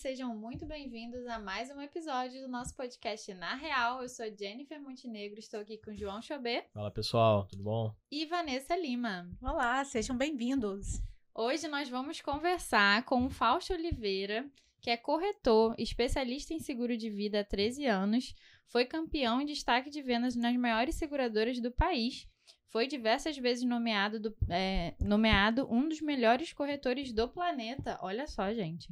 sejam muito bem-vindos a mais um episódio do nosso podcast Na Real. Eu sou Jennifer Montenegro, estou aqui com João Chobê. Fala pessoal, tudo bom? E Vanessa Lima. Olá, sejam bem-vindos. Hoje nós vamos conversar com o Fausto Oliveira, que é corretor, especialista em seguro de vida há 13 anos, foi campeão em destaque de vendas nas maiores seguradoras do país, foi diversas vezes nomeado, do, é, nomeado um dos melhores corretores do planeta. Olha só, gente.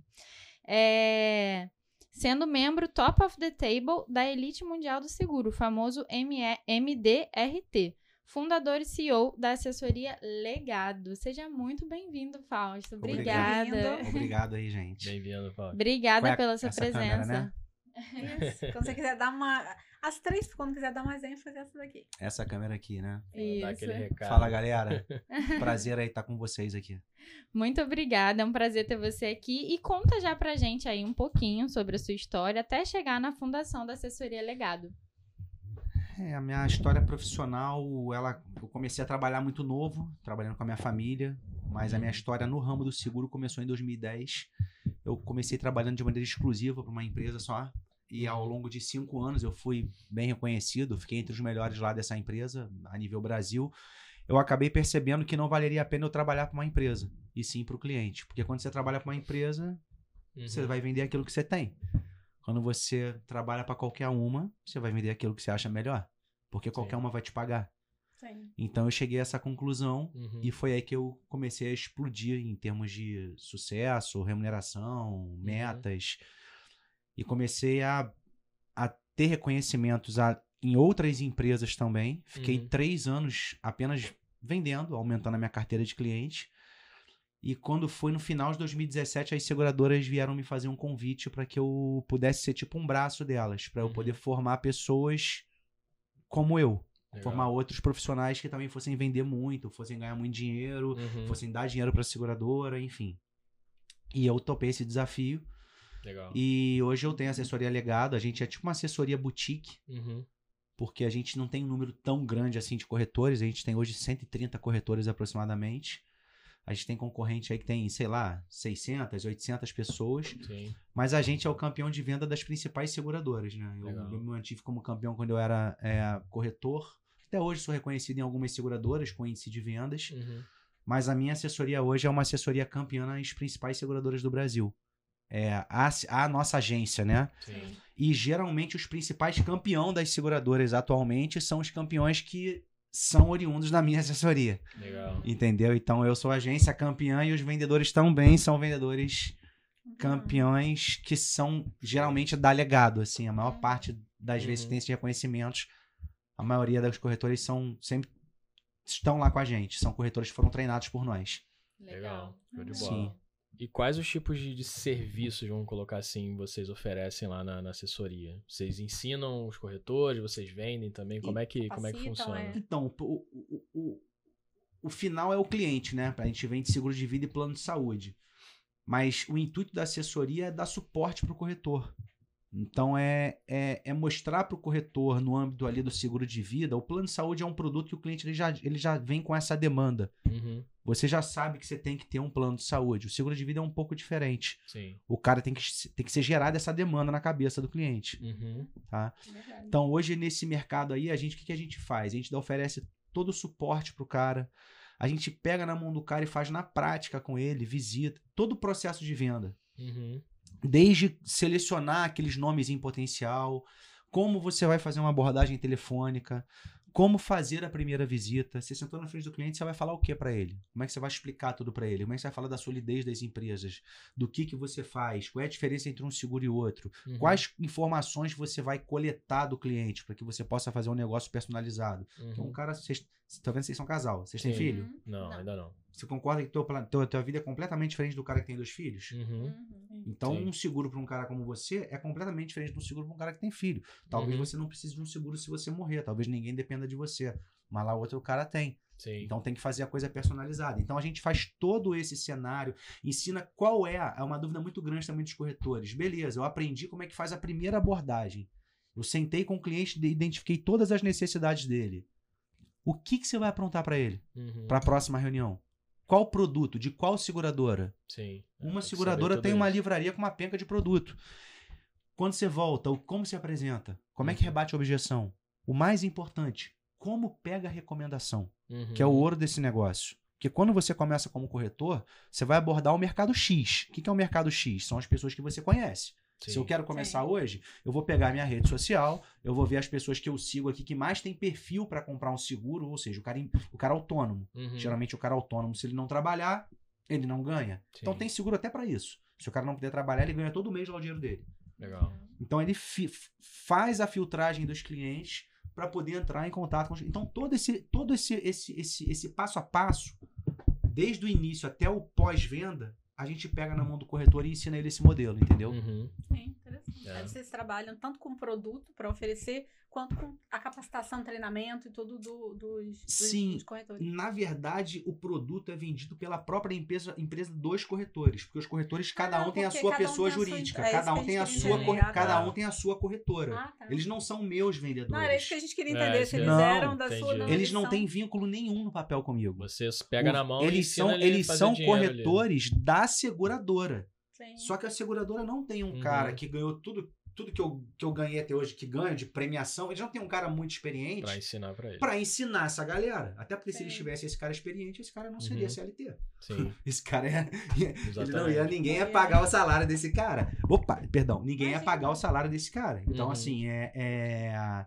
É, sendo membro Top of the Table da Elite Mundial do Seguro, o famoso MDRT fundador e CEO da assessoria Legado. Seja muito bem-vindo, Fausto. Obrigada. Obrigado. Obrigado aí, gente. Bem-vindo, Fausto. Obrigada é pela sua presença. Câmera, né? Isso. Quando você quiser dar uma. As três, quando quiser dar mais ênfase, essa daqui. Essa câmera aqui, né? Isso. Fala, galera. Prazer aí estar com vocês aqui. Muito obrigada, é um prazer ter você aqui. E conta já pra gente aí um pouquinho sobre a sua história até chegar na fundação da assessoria Legado. É, a minha história profissional, ela, eu comecei a trabalhar muito novo, trabalhando com a minha família, mas a minha uhum. história no ramo do seguro começou em 2010. Eu comecei trabalhando de maneira exclusiva para uma empresa só, e ao longo de cinco anos eu fui bem reconhecido, fiquei entre os melhores lá dessa empresa, a nível Brasil. Eu acabei percebendo que não valeria a pena eu trabalhar para uma empresa, e sim para o cliente. Porque quando você trabalha para uma empresa, uhum. você vai vender aquilo que você tem. Quando você trabalha para qualquer uma, você vai vender aquilo que você acha melhor. Porque qualquer Sim. uma vai te pagar. Sim. Então eu cheguei a essa conclusão uhum. e foi aí que eu comecei a explodir em termos de sucesso, remuneração, uhum. E comecei a, a ter reconhecimentos a, em outras empresas também. Fiquei uhum. três anos apenas vendendo, aumentando a minha carteira de clientes. E quando foi no final de 2017, as seguradoras vieram me fazer um convite para que eu pudesse ser tipo um braço delas, para eu poder uhum. formar pessoas como eu. Legal. Formar outros profissionais que também fossem vender muito, fossem ganhar muito dinheiro, uhum. fossem dar dinheiro para a seguradora, enfim. E eu topei esse desafio. Legal. E hoje eu tenho assessoria legado. A gente é tipo uma assessoria boutique. Uhum. Porque a gente não tem um número tão grande assim de corretores. A gente tem hoje 130 corretores aproximadamente. A gente tem concorrente aí que tem, sei lá, 600, 800 pessoas. Sim. Mas a gente é o campeão de venda das principais seguradoras, né? Eu, eu, me mantive como campeão quando eu era é, corretor. Até hoje sou reconhecido em algumas seguradoras com índice de vendas. Uhum. Mas a minha assessoria hoje é uma assessoria campeã nas principais seguradoras do Brasil. É a, a nossa agência, né? Sim. E geralmente os principais campeão das seguradoras atualmente são os campeões que são oriundos da minha assessoria. Legal. Entendeu? Então eu sou agência campeã e os vendedores também são vendedores campeões que são geralmente da legado, assim, a maior parte das uhum. vezes que tem esses reconhecimentos, a maioria dos corretores são sempre estão lá com a gente, são corretores que foram treinados por nós. Legal. Show de bola. Sim. E quais os tipos de, de, serviços, vamos colocar assim, vocês oferecem lá na, na, assessoria? Vocês ensinam os corretores, vocês vendem também? Como é que, como é que funciona? É. Então, o, o, o, o final é o cliente, né? A gente vende seguro de vida e plano de saúde. Mas o intuito da assessoria é dar suporte para o corretor. Então é, é, é mostrar para o corretor no âmbito ali do seguro de vida, o plano de saúde é um produto que o cliente ele já, ele já vem com essa demanda. Uhum. Você já sabe que você tem que ter um plano de saúde. O seguro de vida é um pouco diferente. Sim. O cara tem que, tem que ser gerada essa demanda na cabeça do cliente. Uhum. Tá? Então hoje nesse mercado aí, a gente o que, que a gente faz? A gente oferece todo o suporte para o cara. A gente pega na mão do cara e faz na prática com ele, visita, todo o processo de venda. Uhum desde selecionar aqueles nomes em potencial, como você vai fazer uma abordagem telefônica, como fazer a primeira visita. Você sentou na frente do cliente, você vai falar o que para ele? Como é que você vai explicar tudo para ele? Como é que você vai falar da solidez das empresas? Do que que você faz? Qual é a diferença entre um seguro e outro? Uhum. Quais informações você vai coletar do cliente para que você possa fazer um negócio personalizado? Uhum. Então, um cara, vocês, tá vendo? Vocês são casal. Vocês têm filho? Uhum. Não, não, ainda não. Você concorda que tua, tua, tua vida é completamente diferente do cara que tem dois filhos? Uhum. uhum. Então, Sim. um seguro para um cara como você é completamente diferente de um seguro para um cara que tem filho. Talvez uhum. você não precise de um seguro se você morrer. Talvez ninguém dependa de você. Mas lá outro cara tem. Sim. Então tem que fazer a coisa personalizada. Então a gente faz todo esse cenário, ensina qual é. É uma dúvida muito grande também dos corretores. Beleza, eu aprendi como é que faz a primeira abordagem. Eu sentei com o cliente, identifiquei todas as necessidades dele. O que, que você vai aprontar para ele? Uhum. Para a próxima reunião? Qual produto? De qual seguradora? Sim. Uma seguradora tem uma livraria com uma penca de produto. Quando você volta, como se apresenta? Como é que uhum. rebate a objeção? O mais importante, como pega a recomendação, uhum. que é o ouro desse negócio. Porque quando você começa como corretor, você vai abordar o mercado X. O que é o mercado X? São as pessoas que você conhece. Sim. Se eu quero começar Sim. hoje, eu vou pegar minha rede social, eu vou ver as pessoas que eu sigo aqui que mais tem perfil para comprar um seguro, ou seja, o cara, o cara autônomo. Uhum. Geralmente o cara autônomo, se ele não trabalhar, ele não ganha. Sim. Então tem seguro até para isso. Se o cara não puder trabalhar, ele ganha todo mês lá o dinheiro dele. Legal. Então ele faz a filtragem dos clientes para poder entrar em contato com os... Então todo esse todo esse, esse esse esse passo a passo, desde o início até o pós-venda, a gente pega na mão do corretor e ensina ele esse modelo, entendeu? Uhum. Sim. É. Aí vocês trabalham tanto com produto para oferecer, quanto com a capacitação, treinamento e tudo do, dos, Sim, dos corretores. Na verdade, o produto é vendido pela própria empresa, empresa dos corretores, porque os corretores, cada ah, um tem a sua pessoa jurídica, sua, é cada um tem a sua, corre, cada um tem a sua corretora. Ah, tá. Eles não são meus vendedores. Não, era isso que a gente queria entender, é, se eles não, eram da entendi. sua não, Eles não têm vínculo nenhum no papel comigo. Vocês pegam na mão eles e são Eles são corretores ali. da seguradora. Sim. Só que a seguradora não tem um uhum. cara que ganhou tudo tudo que eu, que eu ganhei até hoje, que ganho de premiação, eles não tem um cara muito experiente. Pra ensinar pra eles. Pra ensinar essa galera. Até porque Sim. se eles tivessem esse cara experiente, esse cara não seria uhum. CLT. Sim. Esse cara é. Ele não ia, ninguém ia pagar o salário desse cara. Opa, perdão, ninguém ia pagar o salário desse cara. Então, uhum. assim, é, é.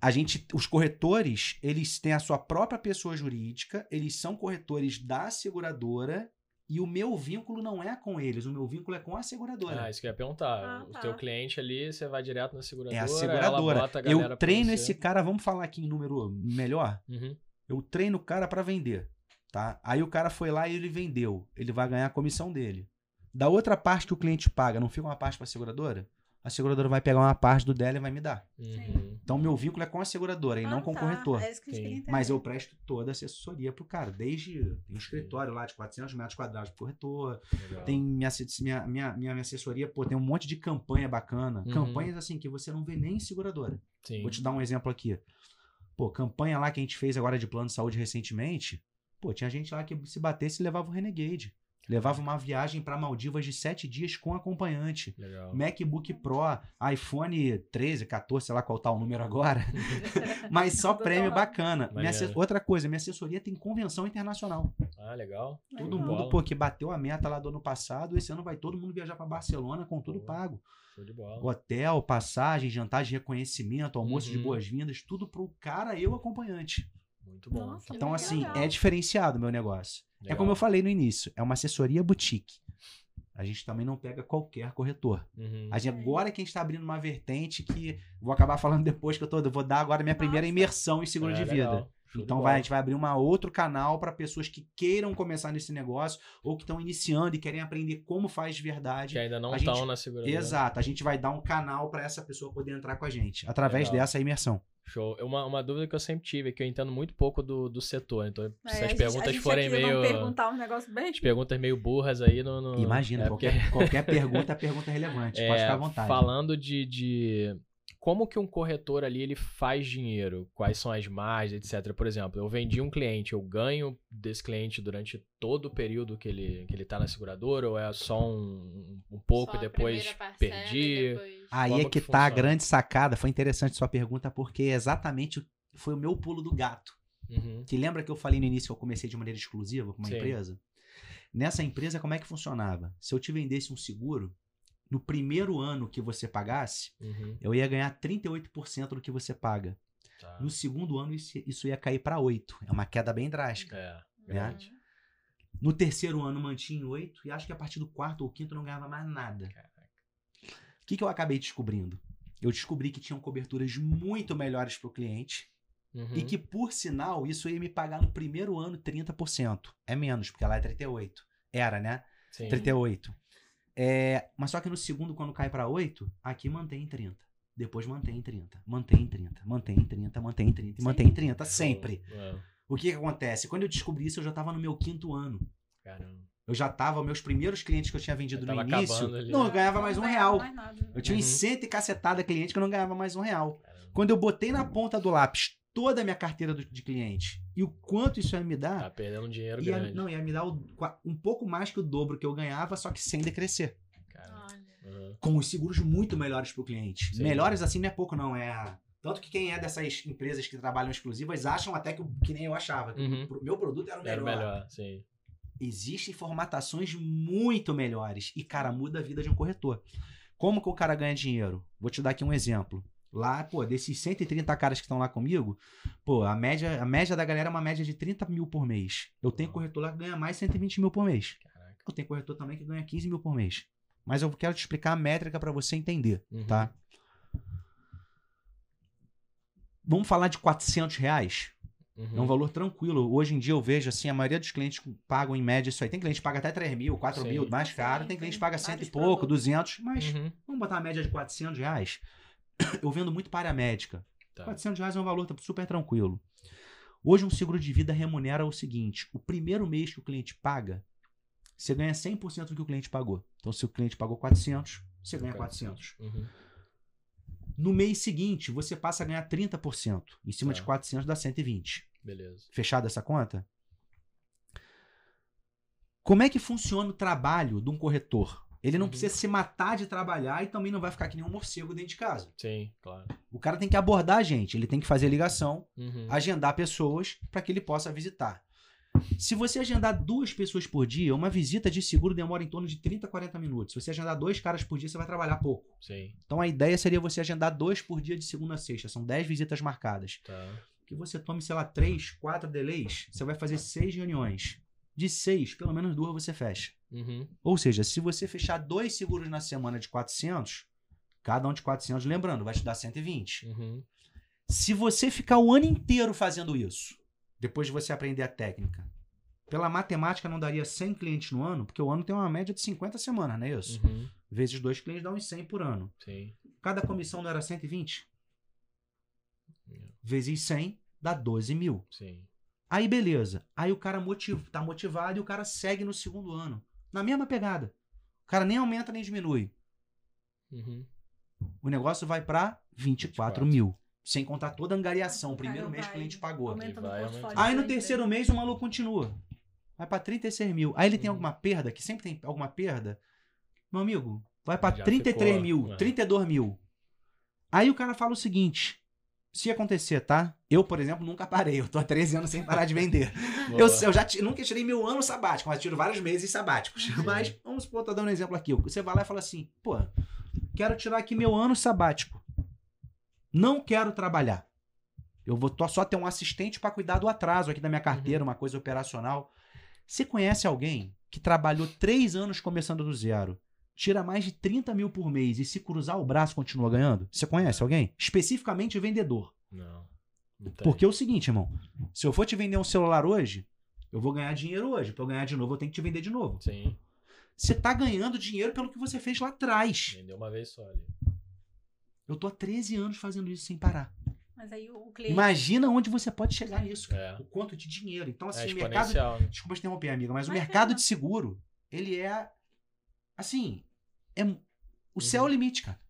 A gente, os corretores, eles têm a sua própria pessoa jurídica, eles são corretores da seguradora e o meu vínculo não é com eles, o meu vínculo é com a seguradora. Ah, isso que eu ia perguntar. Ah, tá. O teu cliente ali, você vai direto na seguradora. É a seguradora. A eu treino esse cara, vamos falar aqui em número melhor? Uhum. Eu treino o cara para vender, tá? Aí o cara foi lá e ele vendeu. Ele vai ganhar a comissão dele. Da outra parte que o cliente paga, não fica uma parte para a seguradora? A seguradora vai pegar uma parte do dela e vai me dar. Uhum. Então, meu vínculo é com a seguradora e ah, não com tá. o corretor. É Mas eu presto toda a assessoria pro cara. Desde tem um escritório lá de 400 metros quadrados pro corretor. Legal. Tem minha, minha, minha, minha assessoria, pô, tem um monte de campanha bacana. Uhum. Campanhas assim que você não vê nem em seguradora. Sim. Vou te dar um exemplo aqui. Pô, campanha lá que a gente fez agora de plano de saúde recentemente. Pô, tinha gente lá que se batesse levava o Renegade. Levava uma viagem para Maldivas de sete dias com acompanhante. Legal. MacBook Pro, iPhone 13, 14, sei lá qual tá o número agora. Mas só prêmio bacana. Outra coisa, minha assessoria tem convenção internacional. Ah, legal. Todo legal. mundo, pô, que bateu a meta lá do ano passado, esse ano vai todo mundo viajar para Barcelona com tudo pago. Hotel, passagem, jantar de reconhecimento, almoço uhum. de boas-vindas, tudo pro cara e o acompanhante. Muito bom. Nossa, então, assim, legal. é diferenciado o meu negócio. Legal. É como eu falei no início, é uma assessoria boutique. A gente também não pega qualquer corretor. Uhum. A gente, agora que a gente está abrindo uma vertente que vou acabar falando depois que eu tô, vou dar agora minha Nossa. primeira imersão em seguro é, de vida. Legal. Então vai, a gente vai abrir um outro canal para pessoas que queiram começar nesse negócio ou que estão iniciando e querem aprender como faz de verdade. Que ainda não estão na segurança. Exato. A gente vai dar um canal para essa pessoa poder entrar com a gente através Legal. dessa imersão. Show. Uma, uma dúvida que eu sempre tive é que eu entendo muito pouco do, do setor. Então, é, se as perguntas forem meio. perguntar um negócio bem. As perguntas meio burras aí no. no... Imagina, é qualquer, porque... qualquer pergunta é pergunta relevante. É, pode ficar à vontade. Falando de, de como que um corretor ali ele faz dinheiro? Quais são as margens, etc. Por exemplo, eu vendi um cliente, eu ganho desse cliente durante todo o período que ele que ele está na seguradora ou é só um, um pouco só e depois perdi? Depois... Aí é que, que tá a grande sacada. Foi interessante sua pergunta porque exatamente foi o meu pulo do gato. Uhum. Que lembra que eu falei no início que eu comecei de maneira exclusiva com uma Sim. empresa? Nessa empresa, como é que funcionava? Se eu te vendesse um seguro, no primeiro ano que você pagasse, uhum. eu ia ganhar 38% do que você paga. Tá. No segundo ano, isso, ia cair para 8%. É uma queda bem drástica. É, né? No terceiro ano, mantinha em 8%, e acho que a partir do quarto ou quinto eu não ganhava mais nada. O que, que eu acabei descobrindo? Eu descobri que tinham coberturas muito melhores para o cliente. Uhum. E que, por sinal, isso ia me pagar no primeiro ano 30%. É menos, porque lá é 38%. Era, né? Sim. 38%. É, mas só que no segundo, quando cai para 8, aqui mantém em 30. Depois mantém em 30. Mantém em 30. Mantém em 30. Mantém em 30. E mantém em 30. Sempre. É. O que, que acontece? Quando eu descobri isso, eu já estava no meu quinto ano. Caramba. Eu já estava, meus primeiros clientes que eu tinha vendido eu no início, ali, não, né? eu ganhava mais um real. Mais eu tinha uhum. cento e cacetada cliente que eu não ganhava mais um real. Caramba. Quando eu botei na ponta do lápis toda a minha carteira de cliente E o quanto isso ia me dar. Tá perdendo dinheiro ia, grande. Não, ia me dar o, um pouco mais que o dobro que eu ganhava, só que sem decrescer. Uhum. Com os seguros muito melhores para o cliente. Sim. Melhores assim não é pouco, não. É. Tanto que quem é dessas empresas que trabalham exclusivas acham até que, que nem eu achava. Uhum. o meu produto era o melhor. Era o melhor, sim. Existem formatações muito melhores. E, cara, muda a vida de um corretor. Como que o cara ganha dinheiro? Vou te dar aqui um exemplo. Lá, pô, desses 130 caras que estão lá comigo, pô, a média, a média da galera é uma média de 30 mil por mês. Eu tenho corretor lá que ganha mais 120 mil por mês. Caraca. Eu tenho corretor também que ganha 15 mil por mês. Mas eu quero te explicar a métrica para você entender, uhum. tá? Vamos falar de 400 reais? Uhum. É um valor tranquilo. Hoje em dia eu vejo assim, a maioria dos clientes pagam em média isso aí. Tem cliente que paga até 3 mil, 4 Sim. mil, mais caro. Tem cliente que paga cento e pouco, 200. Mas uhum. vamos botar uma média de 400 reais. Eu vendo muito para a médica. Tá. 400 reais é um valor super tranquilo. Hoje um seguro de vida remunera o seguinte. O primeiro mês que o cliente paga, você ganha 100% do que o cliente pagou. Então se o cliente pagou 400, você ganha 400. Uhum. No mês seguinte, você passa a ganhar 30%. Em cima tá. de 400 dá 120. Beleza. Fechada essa conta? Como é que funciona o trabalho de um corretor? Ele não uhum. precisa se matar de trabalhar e também não vai ficar que nem um morcego dentro de casa. Sim, claro. O cara tem que abordar a gente, ele tem que fazer ligação, uhum. agendar pessoas para que ele possa visitar. Se você agendar duas pessoas por dia, uma visita de seguro demora em torno de 30 a 40 minutos. Se você agendar dois caras por dia, você vai trabalhar pouco. Sim. Então a ideia seria você agendar dois por dia de segunda a sexta. São 10 visitas marcadas. Tá. Que você tome, sei lá, três, quatro delays, você vai fazer seis reuniões. De seis, pelo menos duas você fecha. Uhum. Ou seja, se você fechar dois seguros na semana de 400, cada um de 400, lembrando, vai te dar 120. Uhum. Se você ficar o ano inteiro fazendo isso, depois de você aprender a técnica. Pela matemática não daria 100 clientes no ano, porque o ano tem uma média de 50 semanas, não é isso? Uhum. Vezes dois clientes dá uns 100 por ano. Sim. Cada comissão não era 120? Vezes 100 dá 12 mil. Sim. Aí beleza. Aí o cara motiv tá motivado e o cara segue no segundo ano. Na mesma pegada. O cara nem aumenta nem diminui. Uhum. O negócio vai para 24, 24 mil. Sem contar toda a angariação. O primeiro mês que o cliente pagou. Aí no terceiro mês o maluco continua. Vai para 36 mil. Aí ele tem uhum. alguma perda, que sempre tem alguma perda. Meu amigo, vai para 33 ficou, mil, 32 mil. Aí o cara fala o seguinte: se acontecer, tá? Eu, por exemplo, nunca parei. Eu tô há 13 anos sem parar de vender. eu, eu, já nunca tirei meu ano sabático, mas tiro vários meses sabáticos. Sim. Mas, vamos supor, tô dando um exemplo aqui. Você vai lá e fala assim: pô, quero tirar aqui meu ano sabático. Não quero trabalhar. Eu vou só ter um assistente para cuidar do atraso aqui da minha carteira, uhum. uma coisa operacional. Você conhece alguém que trabalhou três anos começando do zero, tira mais de 30 mil por mês e se cruzar o braço continua ganhando? Você conhece alguém? Especificamente vendedor. Não. não Porque é o seguinte, irmão. Se eu for te vender um celular hoje, eu vou ganhar dinheiro hoje. Para eu ganhar de novo, eu tenho que te vender de novo. Sim. Você tá ganhando dinheiro pelo que você fez lá atrás. Vendeu uma vez só ali. Eu tô há 13 anos fazendo isso sem parar. Mas aí o cliente... Imagina onde você pode chegar nisso, É. O quanto de dinheiro. Então, assim, é o mercado. Né? Desculpa te interromper, amiga, mas, mas o mercado é. de seguro, ele é. Assim. É, o uhum. céu é o limite, cara.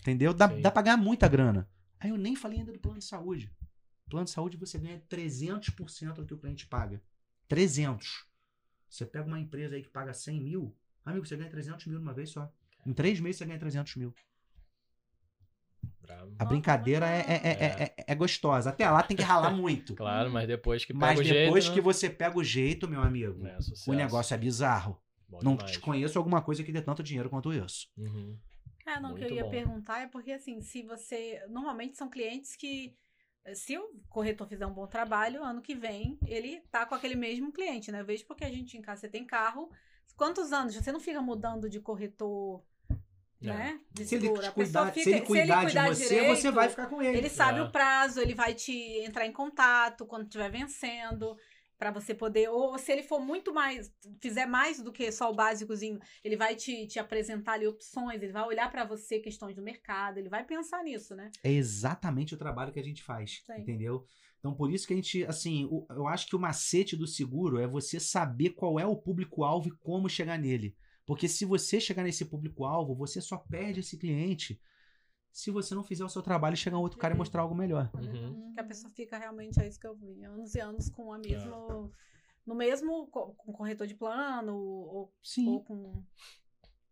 Entendeu? Dá, dá pra ganhar muita grana. Aí eu nem falei ainda do plano de saúde. Plano de saúde você ganha 300% do que o cliente paga. 300. Você pega uma empresa aí que paga 100 mil, amigo, você ganha 300 mil numa vez só. Em três meses você ganha 300 mil. A brincadeira é, é, é, é, gostosa. Até lá tem que ralar muito. claro, mas depois que pega mas o jeito. Mas depois que né? você pega o jeito, meu amigo, o negócio é bizarro. Bom não demais. te conheço alguma coisa que dê tanto dinheiro quanto isso. Uhum. É, não, o que eu ia bom. perguntar é porque, assim, se você. Normalmente são clientes que. Se o corretor fizer um bom trabalho, ano que vem ele tá com aquele mesmo cliente, né? Eu vejo porque a gente em casa você tem carro. Quantos anos? Você não fica mudando de corretor é. Né? De se, ele cuidar, fica, se ele cuidar, se ele cuidar de você, direito, você vai ficar com ele. Ele sabe é. o prazo, ele vai te entrar em contato quando estiver vencendo para você poder ou se ele for muito mais fizer mais do que só o básicozinho ele vai te, te apresentar ali opções ele vai olhar para você questões do mercado ele vai pensar nisso né é exatamente o trabalho que a gente faz Sim. entendeu então por isso que a gente assim eu acho que o macete do seguro é você saber qual é o público alvo e como chegar nele porque se você chegar nesse público-alvo, você só perde esse cliente se você não fizer o seu trabalho, chegar um outro cara e mostrar algo melhor. Uhum. Que a pessoa fica realmente, é isso que eu vi, anos e anos com a mesmo. É. No mesmo com corretor de plano, ou, Sim. ou com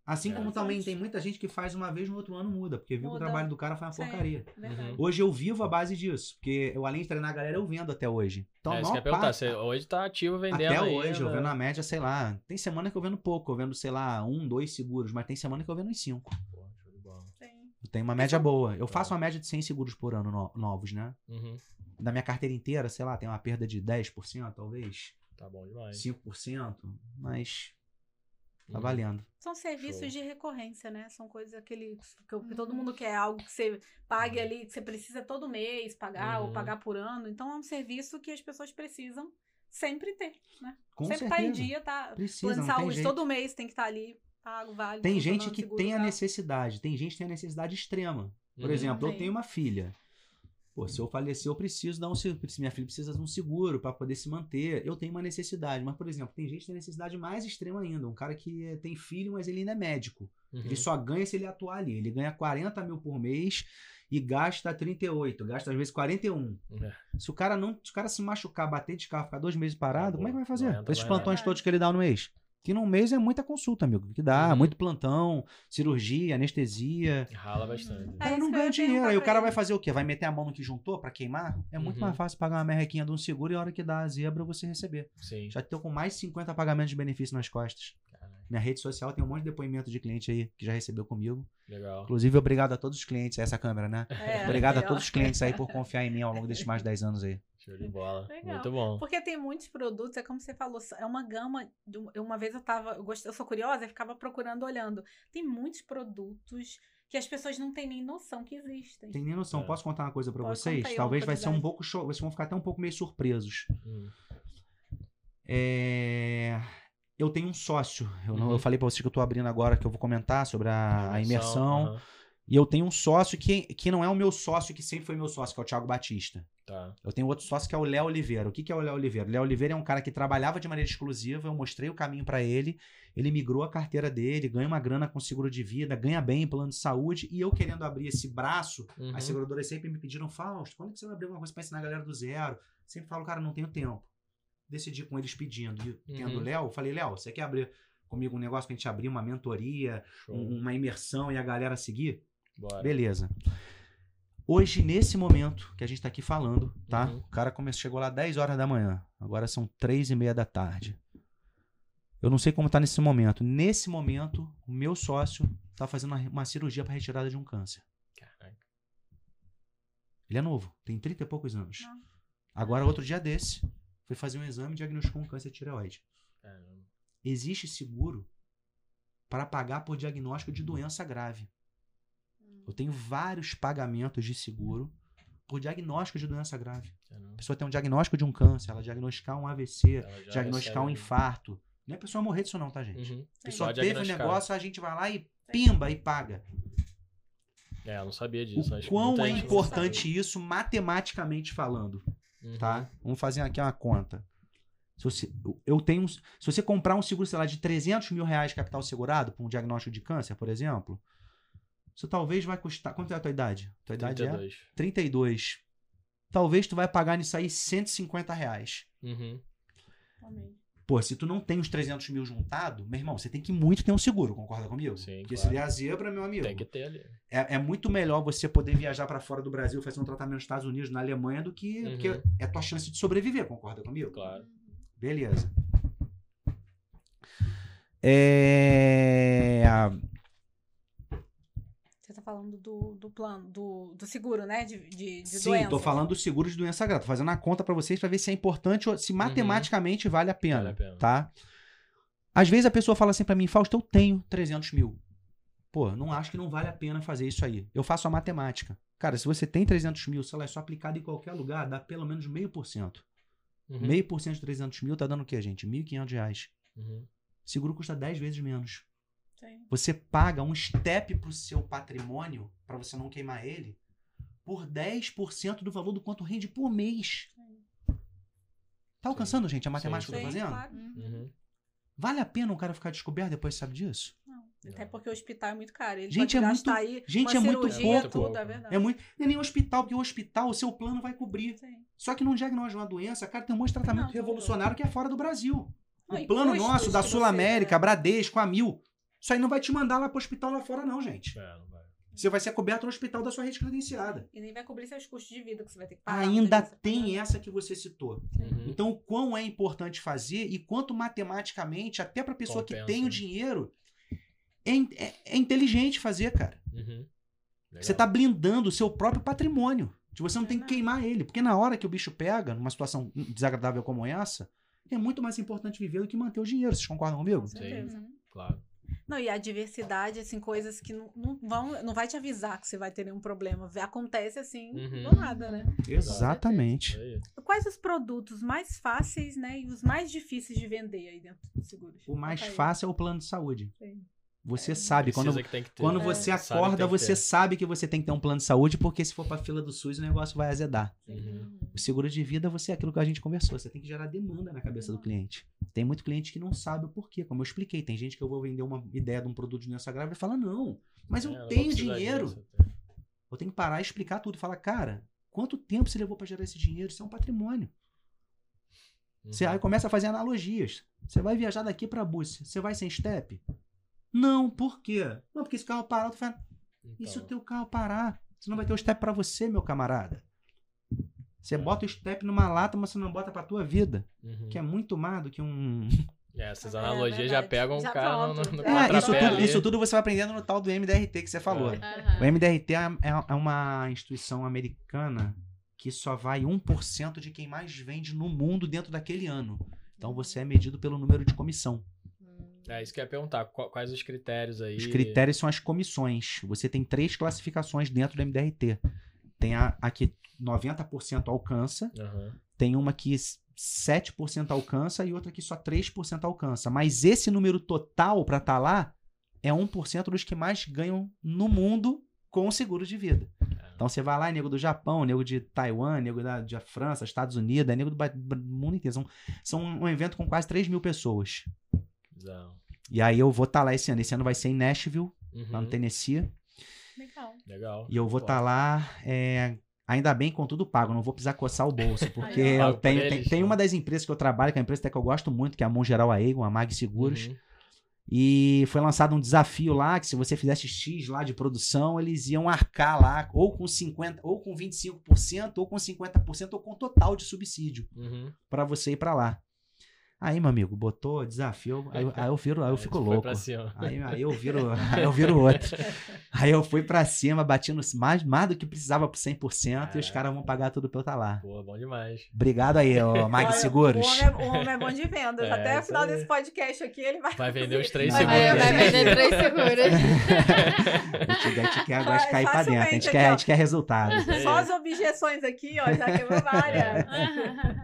Assim é, como também tem muita gente que faz uma vez no outro ano muda, porque viu que o trabalho do cara foi uma Sim, porcaria. Uhum. Hoje eu vivo a base disso, porque eu além de treinar a galera, eu vendo até hoje. Então, é, isso que perguntar, você hoje tá ativo vendendo Até hoje, eu vendo na média, sei lá, tem semana que eu vendo pouco, eu vendo, sei lá, um, dois seguros, mas tem semana que eu vendo uns cinco. Pô, show de bola. Eu tenho uma média boa. Eu faço uma média de 100 seguros por ano no, novos, né? Uhum. Da minha carteira inteira, sei lá, tem uma perda de 10%, talvez. Tá bom demais. 5%, mas Tá uhum. valendo. São serviços Show. de recorrência, né? São coisas aquele que, que, todo mundo quer algo que você pague uhum. ali, que você precisa todo mês pagar uhum. ou pagar por ano. Então é um serviço que as pessoas precisam sempre ter, né? Com sempre certeza. tá em dia, tá? Precisa, plano de saúde todo mês tem que estar tá ali pago, vale. Tem gente que tem a necessidade, tem gente que tem a necessidade extrema. Por uhum. exemplo, eu tenho uma filha. Pô, se eu falecer, eu preciso dar um seguro. Minha filha precisa de um seguro para poder se manter. Eu tenho uma necessidade. Mas, por exemplo, tem gente que tem necessidade mais extrema ainda. Um cara que tem filho, mas ele ainda é médico. Uhum. Ele só ganha se ele atuar ali. Ele ganha 40 mil por mês e gasta 38, gasta às vezes 41. É. Se o cara não, se o cara se machucar, bater de carro, ficar dois meses parado, como é que vai fazer? Com esses plantões todos que ele dá no mês? Que num mês é muita consulta, amigo. Que dá, uhum. muito plantão, cirurgia, anestesia. Rala bastante. Aí não ganha dinheiro. Aí o cara vai fazer o quê? Vai meter a mão no que juntou para queimar? É muito uhum. mais fácil pagar uma merrequinha de um seguro e a hora que dá a zebra você receber. Sim. Já tô com mais de 50 pagamentos de benefício nas costas. Minha rede social tem um monte de depoimento de cliente aí que já recebeu comigo. Legal. Inclusive, obrigado a todos os clientes, essa câmera, né? É, obrigado legal. a todos os clientes aí por confiar em mim ao longo desses mais de 10 anos aí. Show de bola. Legal. Muito bom. Porque tem muitos produtos, é como você falou, é uma gama. De, uma vez eu tava, eu, gost, eu sou curiosa, eu ficava procurando, olhando. Tem muitos produtos que as pessoas não têm nem noção que existem. Tem nem noção. É. Posso contar uma coisa para vocês? Talvez vai ser um pouco show, vocês vão ficar até um pouco meio surpresos. Hum. É eu tenho um sócio. Eu, não, eu uhum. falei para vocês que eu tô abrindo agora, que eu vou comentar sobre a, a imersão. Uhum. E eu tenho um sócio que, que não é o meu sócio, que sempre foi meu sócio, que é o Thiago Batista. Tá. Eu tenho outro sócio que é o Léo Oliveira. O que, que é o Léo Oliveira? Léo Oliveira é um cara que trabalhava de maneira exclusiva, eu mostrei o caminho para ele, ele migrou a carteira dele, ganha uma grana com seguro de vida, ganha bem em plano de saúde, e eu querendo abrir esse braço, uhum. as seguradoras sempre me pediram, Fausto, quando que você vai abrir alguma coisa pra ensinar a galera do zero? Sempre falo, cara, não tenho tempo decidi com eles pedindo. E tendo o uhum. Léo, falei, Léo, você quer abrir comigo um negócio pra gente abrir uma mentoria, um, uma imersão e a galera seguir? Bora. Beleza. Hoje, nesse momento que a gente tá aqui falando, tá? Uhum. O cara começou, chegou lá 10 horas da manhã. Agora são 3 e meia da tarde. Eu não sei como tá nesse momento. Nesse momento, o meu sócio tá fazendo uma, uma cirurgia para retirada de um câncer. Caraca. Ele é novo, tem 30 e poucos anos. Não. Agora, outro dia desse, foi fazer um exame e diagnosticou um câncer de tireoide. Caramba. Existe seguro para pagar por diagnóstico de doença grave. Eu tenho vários pagamentos de seguro por diagnóstico de doença grave. A pessoa tem um diagnóstico de um câncer, ela diagnosticar um AVC, diagnosticar um infarto. Não é a pessoa morrer disso não, tá, gente? Uhum. A pessoa teve um negócio, a gente vai lá e pimba e paga. É, eu não sabia disso. O quão é importante isso matematicamente falando. Uhum. Tá? Vamos fazer aqui uma conta. Se você, eu tenho, se você comprar um seguro, sei lá, de 300 mil reais de capital segurado para um diagnóstico de câncer, por exemplo, isso talvez vai custar. Quanto é a tua idade? Tua 32. idade é 32. Talvez tu vai pagar nisso aí 150 reais. Uhum. Amém. Pô, se tu não tem os 300 mil juntado, meu irmão, você tem que muito ter um seguro, concorda comigo? Sim, Porque claro. se der a zebra, meu amigo. Tem que ter ali. É, é muito melhor você poder viajar para fora do Brasil, fazer um tratamento nos Estados Unidos, na Alemanha, do que, uhum. que é a tua chance de sobreviver, concorda comigo? Claro. Beleza. É falando do, do plano, do, do seguro, né? De, de, de Sim, doença. tô falando do seguro de doença grave. Tô fazendo a conta para vocês para ver se é importante ou se uhum. matematicamente vale a pena, vale a pena. tá? Às vezes a pessoa fala assim para mim, Fausto, eu tenho 300 mil. Pô, não acho que não vale a pena fazer isso aí. Eu faço a matemática. Cara, se você tem 300 mil, sei lá, é só aplicado em qualquer lugar, dá pelo menos meio por cento. Uhum. Meio por cento de 300 mil tá dando o quê, gente? 1.500 reais. Uhum. Seguro custa 10 vezes menos. Sim. Você paga um step pro seu patrimônio, para você não queimar ele, por 10% do valor do quanto rende por mês. Sim. Tá alcançando, gente, a matemática Sim. que eu tô fazendo? Claro. Uhum. Vale a pena um cara ficar descoberto depois sabe disso? Não. Até porque o hospital é muito caro. Ele gente, pode é muito, aí gente, é muito pouco. Tudo, é, verdade. é muito. Não é nem hospital, porque o hospital, o seu plano vai cobrir. Sim. Só que não diagnóstico uma doença, cara, tem um monte de tratamento Não, revolucionário que é fora do Brasil. Não, o plano nosso, da Sul América. Bradesco, a Mil. Isso aí não vai te mandar lá pro hospital lá fora, não, gente. É, não vai. Você vai ser coberto no hospital da sua rede credenciada. E nem vai cobrir seus custos de vida que você vai ter que pagar. Ainda tem essa que você citou. Uhum. Então, o quão é importante fazer e quanto matematicamente, até pra pessoa que Compensa, tem o né? dinheiro, é, é- é inteligente fazer, cara. Uhum. Você tá blindando o seu próprio patrimônio. De você não tem que queimar ele. Porque na hora que o bicho pega, numa situação desagradável como essa, é muito mais importante viver do que manter o dinheiro. Vocês concordam comigo? Sim. Claro. Não, e a diversidade, assim, coisas que não, não vão, não vai te avisar que você vai ter nenhum problema. Acontece assim, Uhum. do nada, né? Exatamente. Aí. Quais os produtos mais fáceis, né, e os mais difíceis de vender aí dentro dos seguros? O mais fácil é o plano de saúde. Sim. Você É. sabe, quando, que tem que ter. quando você acorda, você sabe que você tem que ter um plano de saúde, porque se for pra fila do SUS, o negócio vai azedar. Uhum. O seguro de vida, você é aquilo que a gente conversou. Você tem que gerar demanda na cabeça do cliente. Tem muito cliente que não sabe o porquê, como eu expliquei. Tem gente que eu vou vender uma ideia de um produto de doença grave e fala: não, mas eu É, tenho precisar dinheiro. disso. Eu tenho que parar e explicar tudo. Falar, cara, quanto tempo você levou pra gerar esse dinheiro? Isso é um patrimônio. Você Uhum. aí começa a fazer analogias. Você vai viajar daqui pra Bússia. Você vai sem step? Não, por quê? Não, porque esse carro parar, tu fala, e se o Então, teu carro parar? Você não vai ter o step pra você, meu camarada. Você É. bota o step numa lata, mas você não bota pra tua vida. uhum. Que é muito mais do que um. É, essas É, analogias já verdade. pegam Já o cara no, no, pronto. no É, É, isso tudo, isso tudo você vai aprendendo no tal do MDRT que você falou. É. Aham. O MDRT é, é- é uma instituição americana que só vai 1% de quem mais vende no mundo dentro daquele ano. Então você é medido pelo número de comissão. É isso que eu ia perguntar. Qu- Quais os critérios aí? Os critérios são as comissões. Você tem três classificações dentro do MDRT. Tem a, a que 90% alcança, Aham. tem uma que 7% alcança e outra que só 3% alcança. Mas esse número total para estar lá é 1% dos que mais ganham no mundo com o seguro de vida. Então você vai lá, é nego do Japão, nego de Taiwan, nego da, da França, Estados Unidos, é nego do ba- mundo inteiro. São, são um evento com quase 3 mil pessoas. E aí eu vou estar lá esse ano. Esse ano vai ser em Nashville, lá no Uhum. Tennessee. Legal. Legal. E eu vou estar lá, é, ainda bem com tudo pago, não vou precisar coçar o bolso, porque eu Pago tenho, tem, eles, tem né? uma das empresas que eu trabalho, que é uma empresa até que eu gosto muito, que é a Mongeral Aegon, a Mag Seguros, Uhum. e foi lançado um desafio lá, que se você fizesse X lá de produção, eles iam arcar lá, ou com 50%, ou com 25%, ou com 50%, ou com total de subsídio, Uhum. para você ir para lá. Aí, meu amigo, botou desafio, aí, eu- aí eu viro, aí eu fico louco. Aí, aí eu viro, aí eu viro outro. Aí eu fui pra cima, bati no, mais, mais do que precisava pro 100% e os caras vão pagar tudo pra eu estar lá. Pô, bom demais. Obrigado aí, ô Mag Seguros. O homem, é, o homem é bom de vendas. É, Até o final desse podcast aqui, ele vai. Vai vender os três Vai segundos. Vai, vender três seguros. A gente, a gente quer, de cair pra dentro, a gente, aqui, quer, a ó. gente quer resultado. Aí. Só as objeções aqui, ó, já quebrou várias.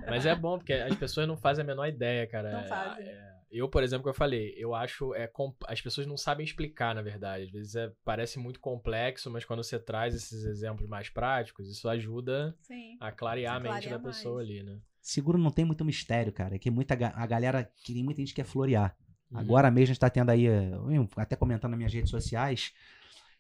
Mas é bom, porque as pessoas não fazem a menor ideia, cara. Não É, fazem. é, eu, por exemplo, que eu falei, eu acho é as pessoas não sabem explicar, na verdade. Às vezes é- parece muito complexo, mas quando você traz esses exemplos mais práticos, isso ajuda Sim. a clarear a mente da mais. pessoa ali, né? Seguro não tem muito mistério, cara. É que muita, a galera, que tem muita gente quer florear. Uhum. Agora mesmo a gente tá tendo aí, eu até comentando nas minhas redes sociais,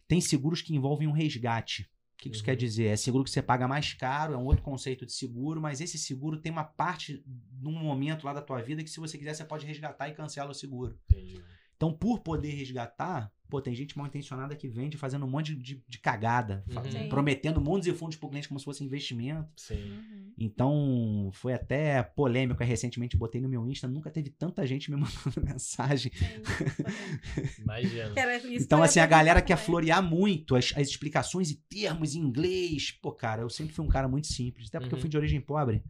tem seguros que envolvem um resgate. O que, isso Uhum. quer dizer? É seguro que você paga mais caro, é um outro conceito de seguro, mas esse seguro tem uma parte num momento lá da tua vida que se você quiser você pode resgatar e cancela o seguro. Entendi. Então, por poder resgatar, pô, tem gente mal intencionada que vende fazendo um monte de, de cagada, Uhum. Prometendo mundos e fundos pro cliente como se fosse investimento. Sim. Uhum. Então, foi até polêmico. eu Recentemente botei no meu Insta, nunca teve tanta gente me mandando mensagem. Imagina. Então, eu assim, a galera quer também. florear muito as, as explicações e termos em inglês. Pô, cara, eu sempre fui um cara muito simples, até porque eu Uhum. fui de origem pobre.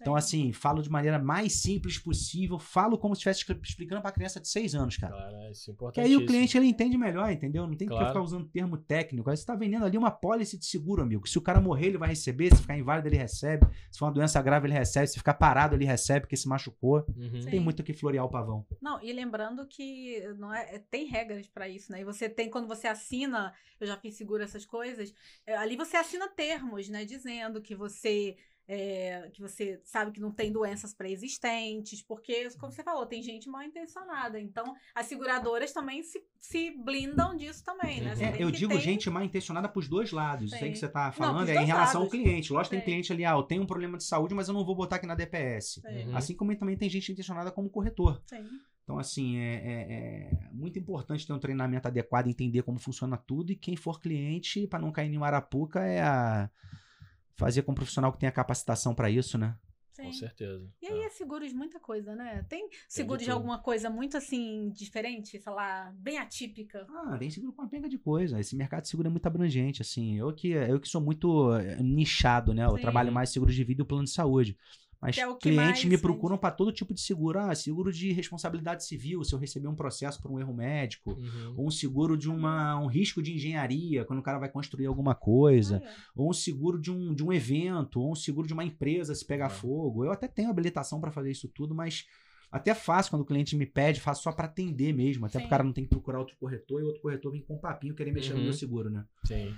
Então, Sim. assim, falo de maneira mais simples possível, falo como se estivesse explicando pra criança de 6 anos, cara. Claro, é isso é Que importante. aí o cliente ele entende melhor, entendeu? Não tem que Claro. ficar usando termo técnico. Aí você tá vendendo ali uma pólice de seguro, amigo. Se o cara morrer, ele vai receber. Se ficar inválido, ele recebe. Se for uma doença grave, ele recebe. Se ficar parado, ele recebe porque se machucou. Uhum. Tem muito o que florear o pavão. Não, e lembrando que não é, é- tem regras pra isso, né? E você tem, quando você assina, eu já fiz seguro essas coisas, é, ali você assina termos, né? Dizendo que você é, que você sabe que não tem doenças pré-existentes, porque, como você falou, tem gente mal intencionada. Então, as seguradoras também se, se blindam disso também, né? É, eu digo tem... gente mal intencionada para os dois lados. Isso aí que você está falando não, é em relação lados. ao cliente. Lógico, tem cliente ali, ah, eu tenho um problema de saúde, mas eu não vou botar aqui na DPS. Uhum. Assim como também tem gente intencionada como corretor. Sim. Então, assim, é, é, é, muito importante ter um treinamento adequado, entender como funciona tudo. E quem for cliente, para não cair em Arapuca, é a fazer com um profissional que tenha capacitação para isso, né? Sim. Com certeza. E aí é. é seguro de muita coisa, né? Tem seguro de, de, alguma coisa muito assim, diferente, sei lá, bem atípica? Ah, tem seguro com uma penga de coisa. Esse mercado de seguro é muito abrangente, assim. Eu que, eu que sou muito eh, nichado, né? Eu Sim. trabalho mais seguro de vida e plano de saúde. Mas é clientes me procuram para todo tipo de seguro. Ah, seguro de responsabilidade civil, se eu receber um processo por um erro médico. Uhum. Ou um seguro de uma, um risco de engenharia, quando o cara vai construir alguma coisa. Ah, é. Ou um seguro de um, de um evento. Ou um seguro de uma empresa se pegar é. fogo. Eu até tenho habilitação para fazer isso tudo, mas até faço quando o cliente me pede, faço só para atender mesmo. Até o cara não tem que procurar outro corretor e outro corretor vem com um papinho querer mexer uhum. no meu seguro, né? Sim.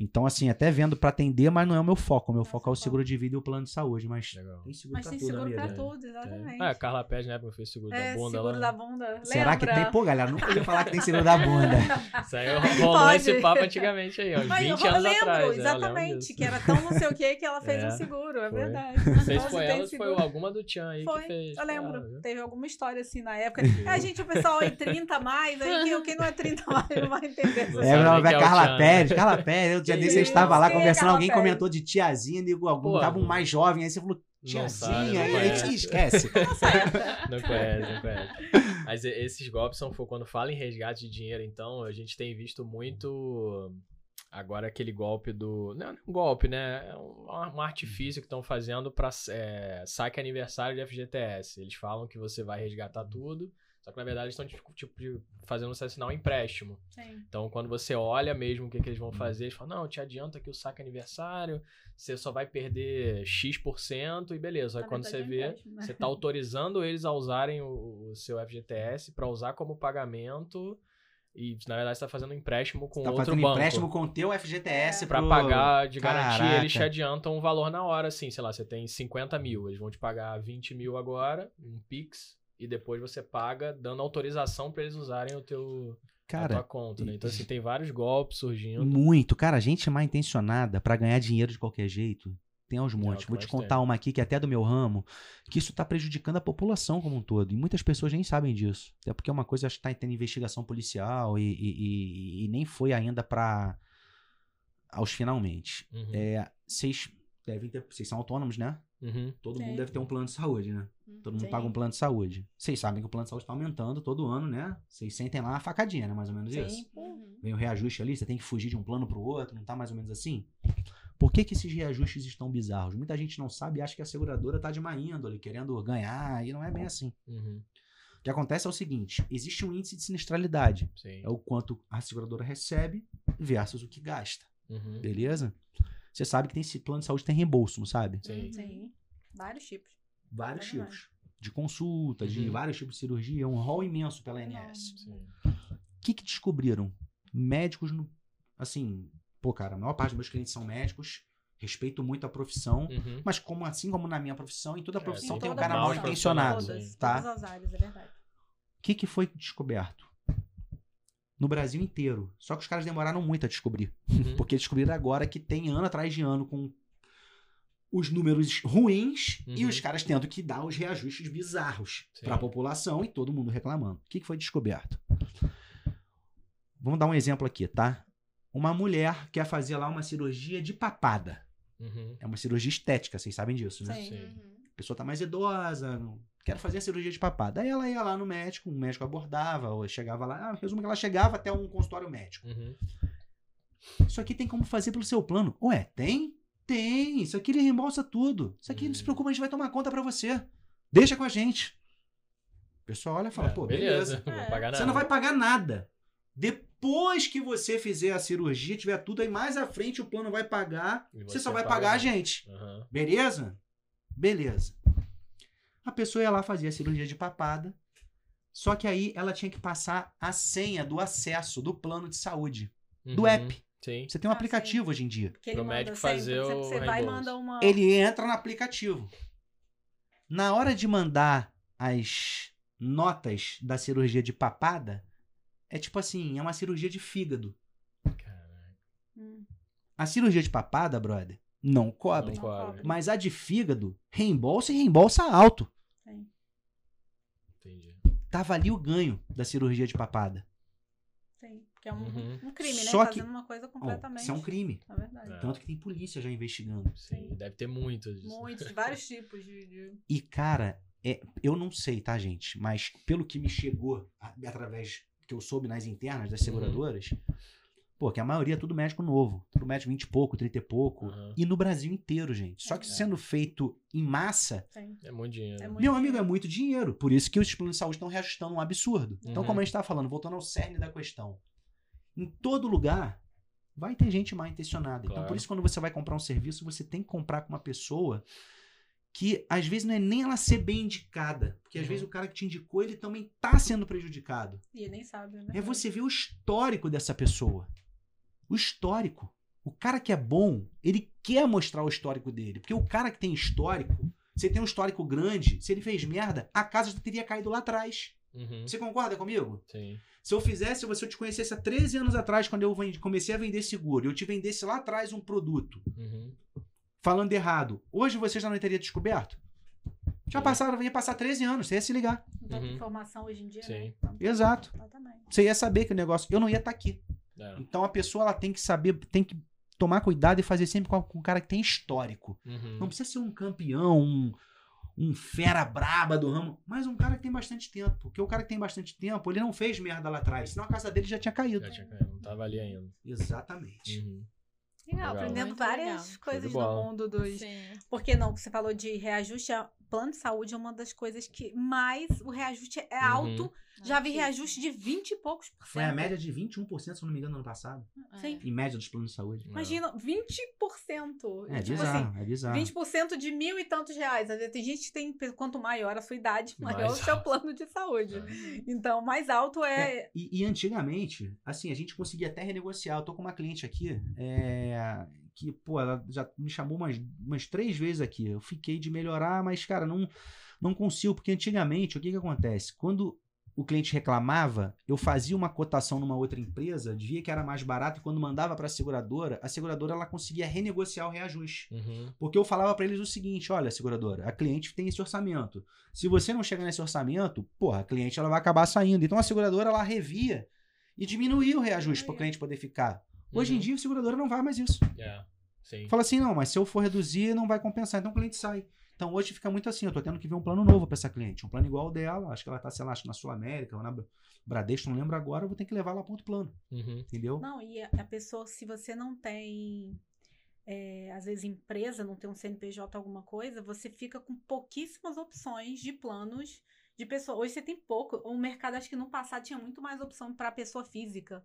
Então, assim, até vendo para atender, mas não é o meu foco. O meu foco é o seguro de vida e o plano de saúde. Mas Legal. tem seguro mas pra tem tudo. seguro pra tudo, exatamente. É. Ah, a Carla Pérez, né, fiz seguro é, da bunda seguro lá. da bunda. Será que tem? Pô, galera, nunca ouvi falar que tem seguro da bunda. Isso aí rolou esse papo antigamente aí, ó, mas 20 eu anos lembro, atrás. Exatamente, que era tão não sei o que que ela fez é, um seguro, é foi. verdade. Não sei se foi ela foi alguma do Tchan aí foi, que fez. Eu lembro, ah, teve alguma história assim na época. A gente, o pessoal em 30 mais, aí quem não é 30 mais não vai entender. É, não, é Carla Pérez, Carla Pérez, eu já disse, você estava lá conversando, alguém comentou de tiazinha, digo, algum, tava um mais jovem, aí você falou, tiazinha, aí a gente esquece. não conhece, não conhece. Mas esses golpes são, quando fala em resgate de dinheiro, então, a gente tem visto muito agora aquele golpe do. Não, é um golpe, né? É um, um artifício que estão fazendo para é, saque aniversário de FGTS. Eles falam que você vai resgatar tudo. Só que na verdade eles estão tipo, tipo, fazendo você assinar um empréstimo. Sim. Então quando você olha mesmo o que, que eles vão fazer, eles falam: não, te adianta aqui o saque aniversário, você só vai perder X% e beleza. Aí quando você é vê, né? você está autorizando eles a usarem o, o seu FGTS para usar como pagamento. E na verdade você tá fazendo um empréstimo com tá outro fazendo banco. empréstimo com o teu FGTS é. para pagar de garantia, Caraca. eles te adiantam um valor na hora, assim, sei lá, você tem 50 mil, eles vão te pagar 20 mil agora, um Pix, e depois você paga dando autorização para eles usarem o teu cara, a tua conta, né? Então assim, tem vários golpes surgindo. Muito, cara, gente mal intencionada para ganhar dinheiro de qualquer jeito. Tem aos montes. É Vou te contar tem. uma aqui que é até do meu ramo, que isso está prejudicando a população como um todo. E muitas pessoas nem sabem disso. Até porque é uma coisa que está tendo investigação policial e, e, e, e nem foi ainda para aos finalmente. Uhum. É, vocês devem ter. Vocês são autônomos, né? Uhum. Todo mundo deve ter um plano de saúde, né? Uhum. Todo mundo Sim. paga um plano de saúde. Vocês sabem que o plano de saúde está aumentando todo ano, né? Vocês sentem lá a facadinha, né? Mais ou menos Sim. isso. Uhum. Vem o reajuste ali, você tem que fugir de um plano para o outro, não tá mais ou menos assim? Por que, que esses reajustes estão bizarros? Muita gente não sabe e acha que a seguradora está de má índole, querendo ganhar, e não é bem assim. Uhum. O que acontece é o seguinte: existe um índice de sinistralidade. Sim. É o quanto a seguradora recebe versus o que gasta. Uhum. Beleza? Você sabe que tem esse plano de saúde tem reembolso, não sabe? Sim. Sim. Vários tipos. Vários é tipos. De consulta, uhum. de vários tipos de cirurgia, é um rol imenso pela ANS. O que, que descobriram? Médicos, no, assim, pô, cara, a maior parte dos meus clientes são médicos, respeito muito a profissão, uhum. mas como assim como na minha profissão, em toda é, profissão é, tem um cara mal intencionado, todas, tá? Todas as áreas, é verdade. O que, que foi descoberto? No Brasil inteiro. Só que os caras demoraram muito a descobrir. Uhum. Porque descobriram agora que tem ano atrás de ano com os números ruins uhum. e os caras tendo que dar os reajustes bizarros para a população e todo mundo reclamando. O que, que foi descoberto? Vamos dar um exemplo aqui, tá? Uma mulher quer fazer lá uma cirurgia de papada. Uhum. É uma cirurgia estética, vocês sabem disso, né? Sim. Uhum. A pessoa tá mais idosa, quer fazer a cirurgia de papada. Aí ela ia lá no médico, o médico abordava, ou chegava lá, ah, resumo que ela chegava até um consultório médico. Uhum. Isso aqui tem como fazer pelo seu plano. Ué, tem? Tem. Isso aqui ele reembolsa tudo. Isso aqui uhum. não se hum. preocupa, a gente vai tomar conta para você. Deixa com a gente. O pessoal olha e fala, é, pô, beleza. beleza. É. Você não vai pagar nada. Depois que você fizer a cirurgia, tiver tudo aí mais à frente, o plano vai pagar. Você, você, só vai pagar a gente. Uhum. Beleza? Beleza. A pessoa ia lá fazer a cirurgia de papada. Só que aí ela tinha que passar a senha do acesso do plano de saúde. Uhum. Do app. Sim. Você tem um ah, aplicativo sim. hoje em dia. Que ele médico fazer o você vai manda uma... Ele entra no aplicativo. Na hora de mandar as notas da cirurgia de papada, é tipo assim, é uma cirurgia de fígado. Caraca. Hum. A cirurgia de papada, brother, não cobre. Não cobre. Mas a de fígado, reembolsa e reembolsa alto. Sim. Entendi. Tava ali o ganho da cirurgia de papada. Sim. Que é um, uhum. um crime, né? Só que, Fazendo uma coisa completamente. isso é um crime. É verdade. É. Tanto que tem polícia já investigando. Sim, deve ter muitos. Muitos, vários tipos de, de. E, cara, é, eu não sei, tá, gente? Mas pelo que me chegou através que eu soube nas internas das uhum. seguradoras, uhum. Pô, que a maioria é tudo médico novo. Tudo médico 20 e pouco, 30 e pouco. Uhum. E no Brasil inteiro, gente. Só que é. sendo feito em massa. Sim. É muito dinheiro. É muito meu amigo, é muito dinheiro. Por isso que os planos de saúde estão reajustando um absurdo. Então, uhum. como a gente tá falando, voltando ao cerne da questão em todo lugar vai ter gente mal intencionada. Claro. Então, por isso, quando você vai comprar um serviço, você tem que comprar com uma pessoa que às vezes não é nem ela ser bem indicada. Porque às uhum. vezes o cara que te indicou, ele também tá sendo prejudicado. E ele nem sabe, né? É você ver o histórico dessa pessoa. O histórico. O cara que é bom, ele quer mostrar o histórico dele. Porque o cara que tem histórico, você tem um histórico grande, se ele fez merda, a casa já teria caído lá atrás. Uhum. Você concorda comigo? Sim. Se eu fizesse, se eu te conhecesse há 13 anos atrás, quando eu comecei a vender seguro, eu te vendesse lá atrás um produto uhum. falando errado, hoje você já não teria descoberto? Já passaram, ia passar 13 anos, você ia se ligar. Tanta uhum. informação hoje em dia, Sim. né? Então, Exato. Você ia saber que o negócio. Eu não ia estar tá aqui. É. Então a pessoa ela tem que saber, tem que tomar cuidado e fazer sempre com, com um cara que tem histórico. Uhum. Não precisa ser um campeão, um, um fera braba do ramo, mas um cara que tem bastante tempo. Porque o cara que tem bastante tempo, ele não fez merda lá atrás, senão a casa dele já tinha caído. Já tinha caído, não tava ali ainda. Exatamente. Uhum. Legal, legal, aprendendo Muito várias legal. coisas do mundo dos. Sim. Porque não, você falou de reajuste, plano de saúde é uma das coisas que mais o reajuste é uhum. Alto já vi reajuste de 20 e poucos por cento. Foi a média de 21%, se não me engano, no ano passado. Sim. Em média dos planos de saúde. Imagina, 20%. É tipo bizarro, assim, é bizarro. 20% de mil e tantos reais. Tem gente que tem, quanto maior a sua idade, maior mais o seu plano de saúde. É. Então, mais alto é... é e, e, antigamente, assim, a gente conseguia até renegociar. Eu tô com uma cliente aqui, é, que, pô, ela já me chamou umas, umas três vezes aqui. Eu fiquei de melhorar, mas, cara, não não consigo, porque antigamente o que que acontece? Quando o cliente reclamava, eu fazia uma cotação numa outra empresa, via que era mais barato e quando mandava para a seguradora, a seguradora ela conseguia renegociar o reajuste. Uhum. Porque eu falava para eles o seguinte, olha, seguradora, a cliente tem esse orçamento. Se você não chegar nesse orçamento, porra, a cliente ela vai acabar saindo. Então a seguradora ela revia e diminuía o reajuste para o cliente poder ficar. Hoje em uhum. dia a seguradora não vai mais isso. Yeah. Sim. Fala assim, não, mas se eu for reduzir, não vai compensar, então o cliente sai. Então hoje fica muito assim, eu tô tendo que ver um plano novo para essa cliente, um plano igual ao dela, acho que ela tá, sei lá, acho na Sul América ou na Bradesco, não lembro agora, eu vou ter que levar lá para outro plano. Uhum. Entendeu? Não, e a, a, pessoa, se você não tem, é, às vezes, empresa, não tem um CNPJ, alguma coisa, você fica com pouquíssimas opções de planos de pessoa. Hoje você tem pouco. O mercado, acho que no passado tinha muito mais opção para pessoa física.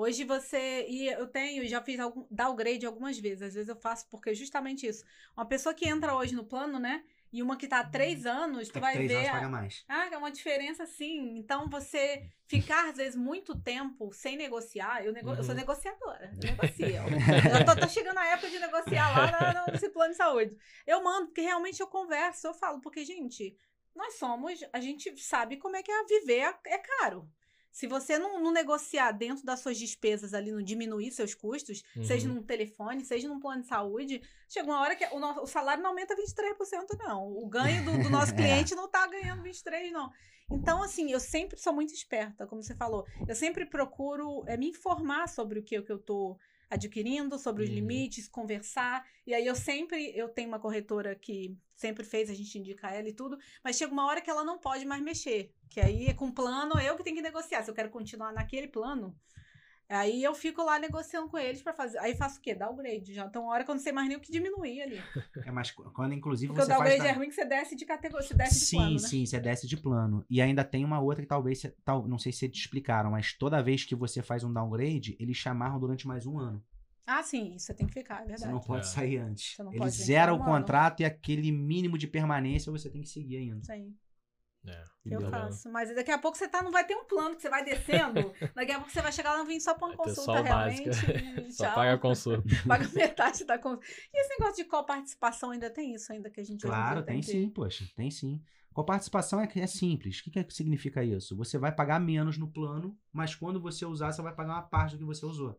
Hoje você. E eu tenho, já fiz algum downgrade algumas vezes. Às vezes eu faço porque é justamente isso. Uma pessoa que entra hoje no plano, né? E uma que está há três uhum. anos, tu vai três ver. Anos paga mais. Ah, é uma diferença sim. Então você ficar, às vezes, muito tempo sem negociar. Eu, nego... uhum. eu sou uhum. negociadora. Eu negocio. eu tô, tô, chegando a época de negociar lá no, nesse plano de saúde. Eu mando, porque realmente eu converso, eu falo, porque, gente, nós somos, a gente sabe como é que é viver, é caro. Se você não, não, negociar dentro das suas despesas ali, não diminuir seus custos, uhum. seja num telefone, seja num plano de saúde, chega uma hora que o, nosso, o salário não aumenta 23%, não. O ganho do, do nosso cliente não está ganhando 23%, não. Então, assim, eu sempre sou muito esperta, como você falou. Eu sempre procuro é, me informar sobre o que, o que eu estou adquirindo, sobre os uhum. limites, conversar. E aí eu sempre, eu tenho uma corretora que sempre fez, a gente indica ela e tudo, mas chega uma hora que ela não pode mais mexer. Que aí, com plano, eu que tenho que negociar. Se eu quero continuar naquele plano, Aí eu fico lá negociando com eles para fazer. Aí faço o quê? Downgrade já. Então, uma hora que eu não sei mais nem o que diminuir ali. É, mas quando inclusive Porque você. Porque o downgrade faz... é ruim que você desce de categoria. Você desce sim, de plano. Sim, sim, né? você desce de plano. E ainda tem uma outra que talvez. Tal, não sei se te explicaram, mas toda vez que você faz um downgrade, eles chamarram durante mais um ano. Ah, sim, isso você tem que ficar, é verdade. Você não pode é. sair antes. Eles zeram o contrato e aquele mínimo de permanência você tem que seguir ainda. Sim. É, eu faço. Mas daqui a pouco você tá, não vai ter um plano que você vai descendo. daqui a pouco você vai chegar lá não vem só pra uma vai consulta realmente. só paga a consulta. paga metade da consulta. E esse negócio de coparticipação ainda tem isso ainda que a gente Claro, tem, tem sim, poxa, tem sim. Coparticipação é, é simples. O que, que significa isso? Você vai pagar menos no plano, mas quando você usar, você vai pagar uma parte do que você usou.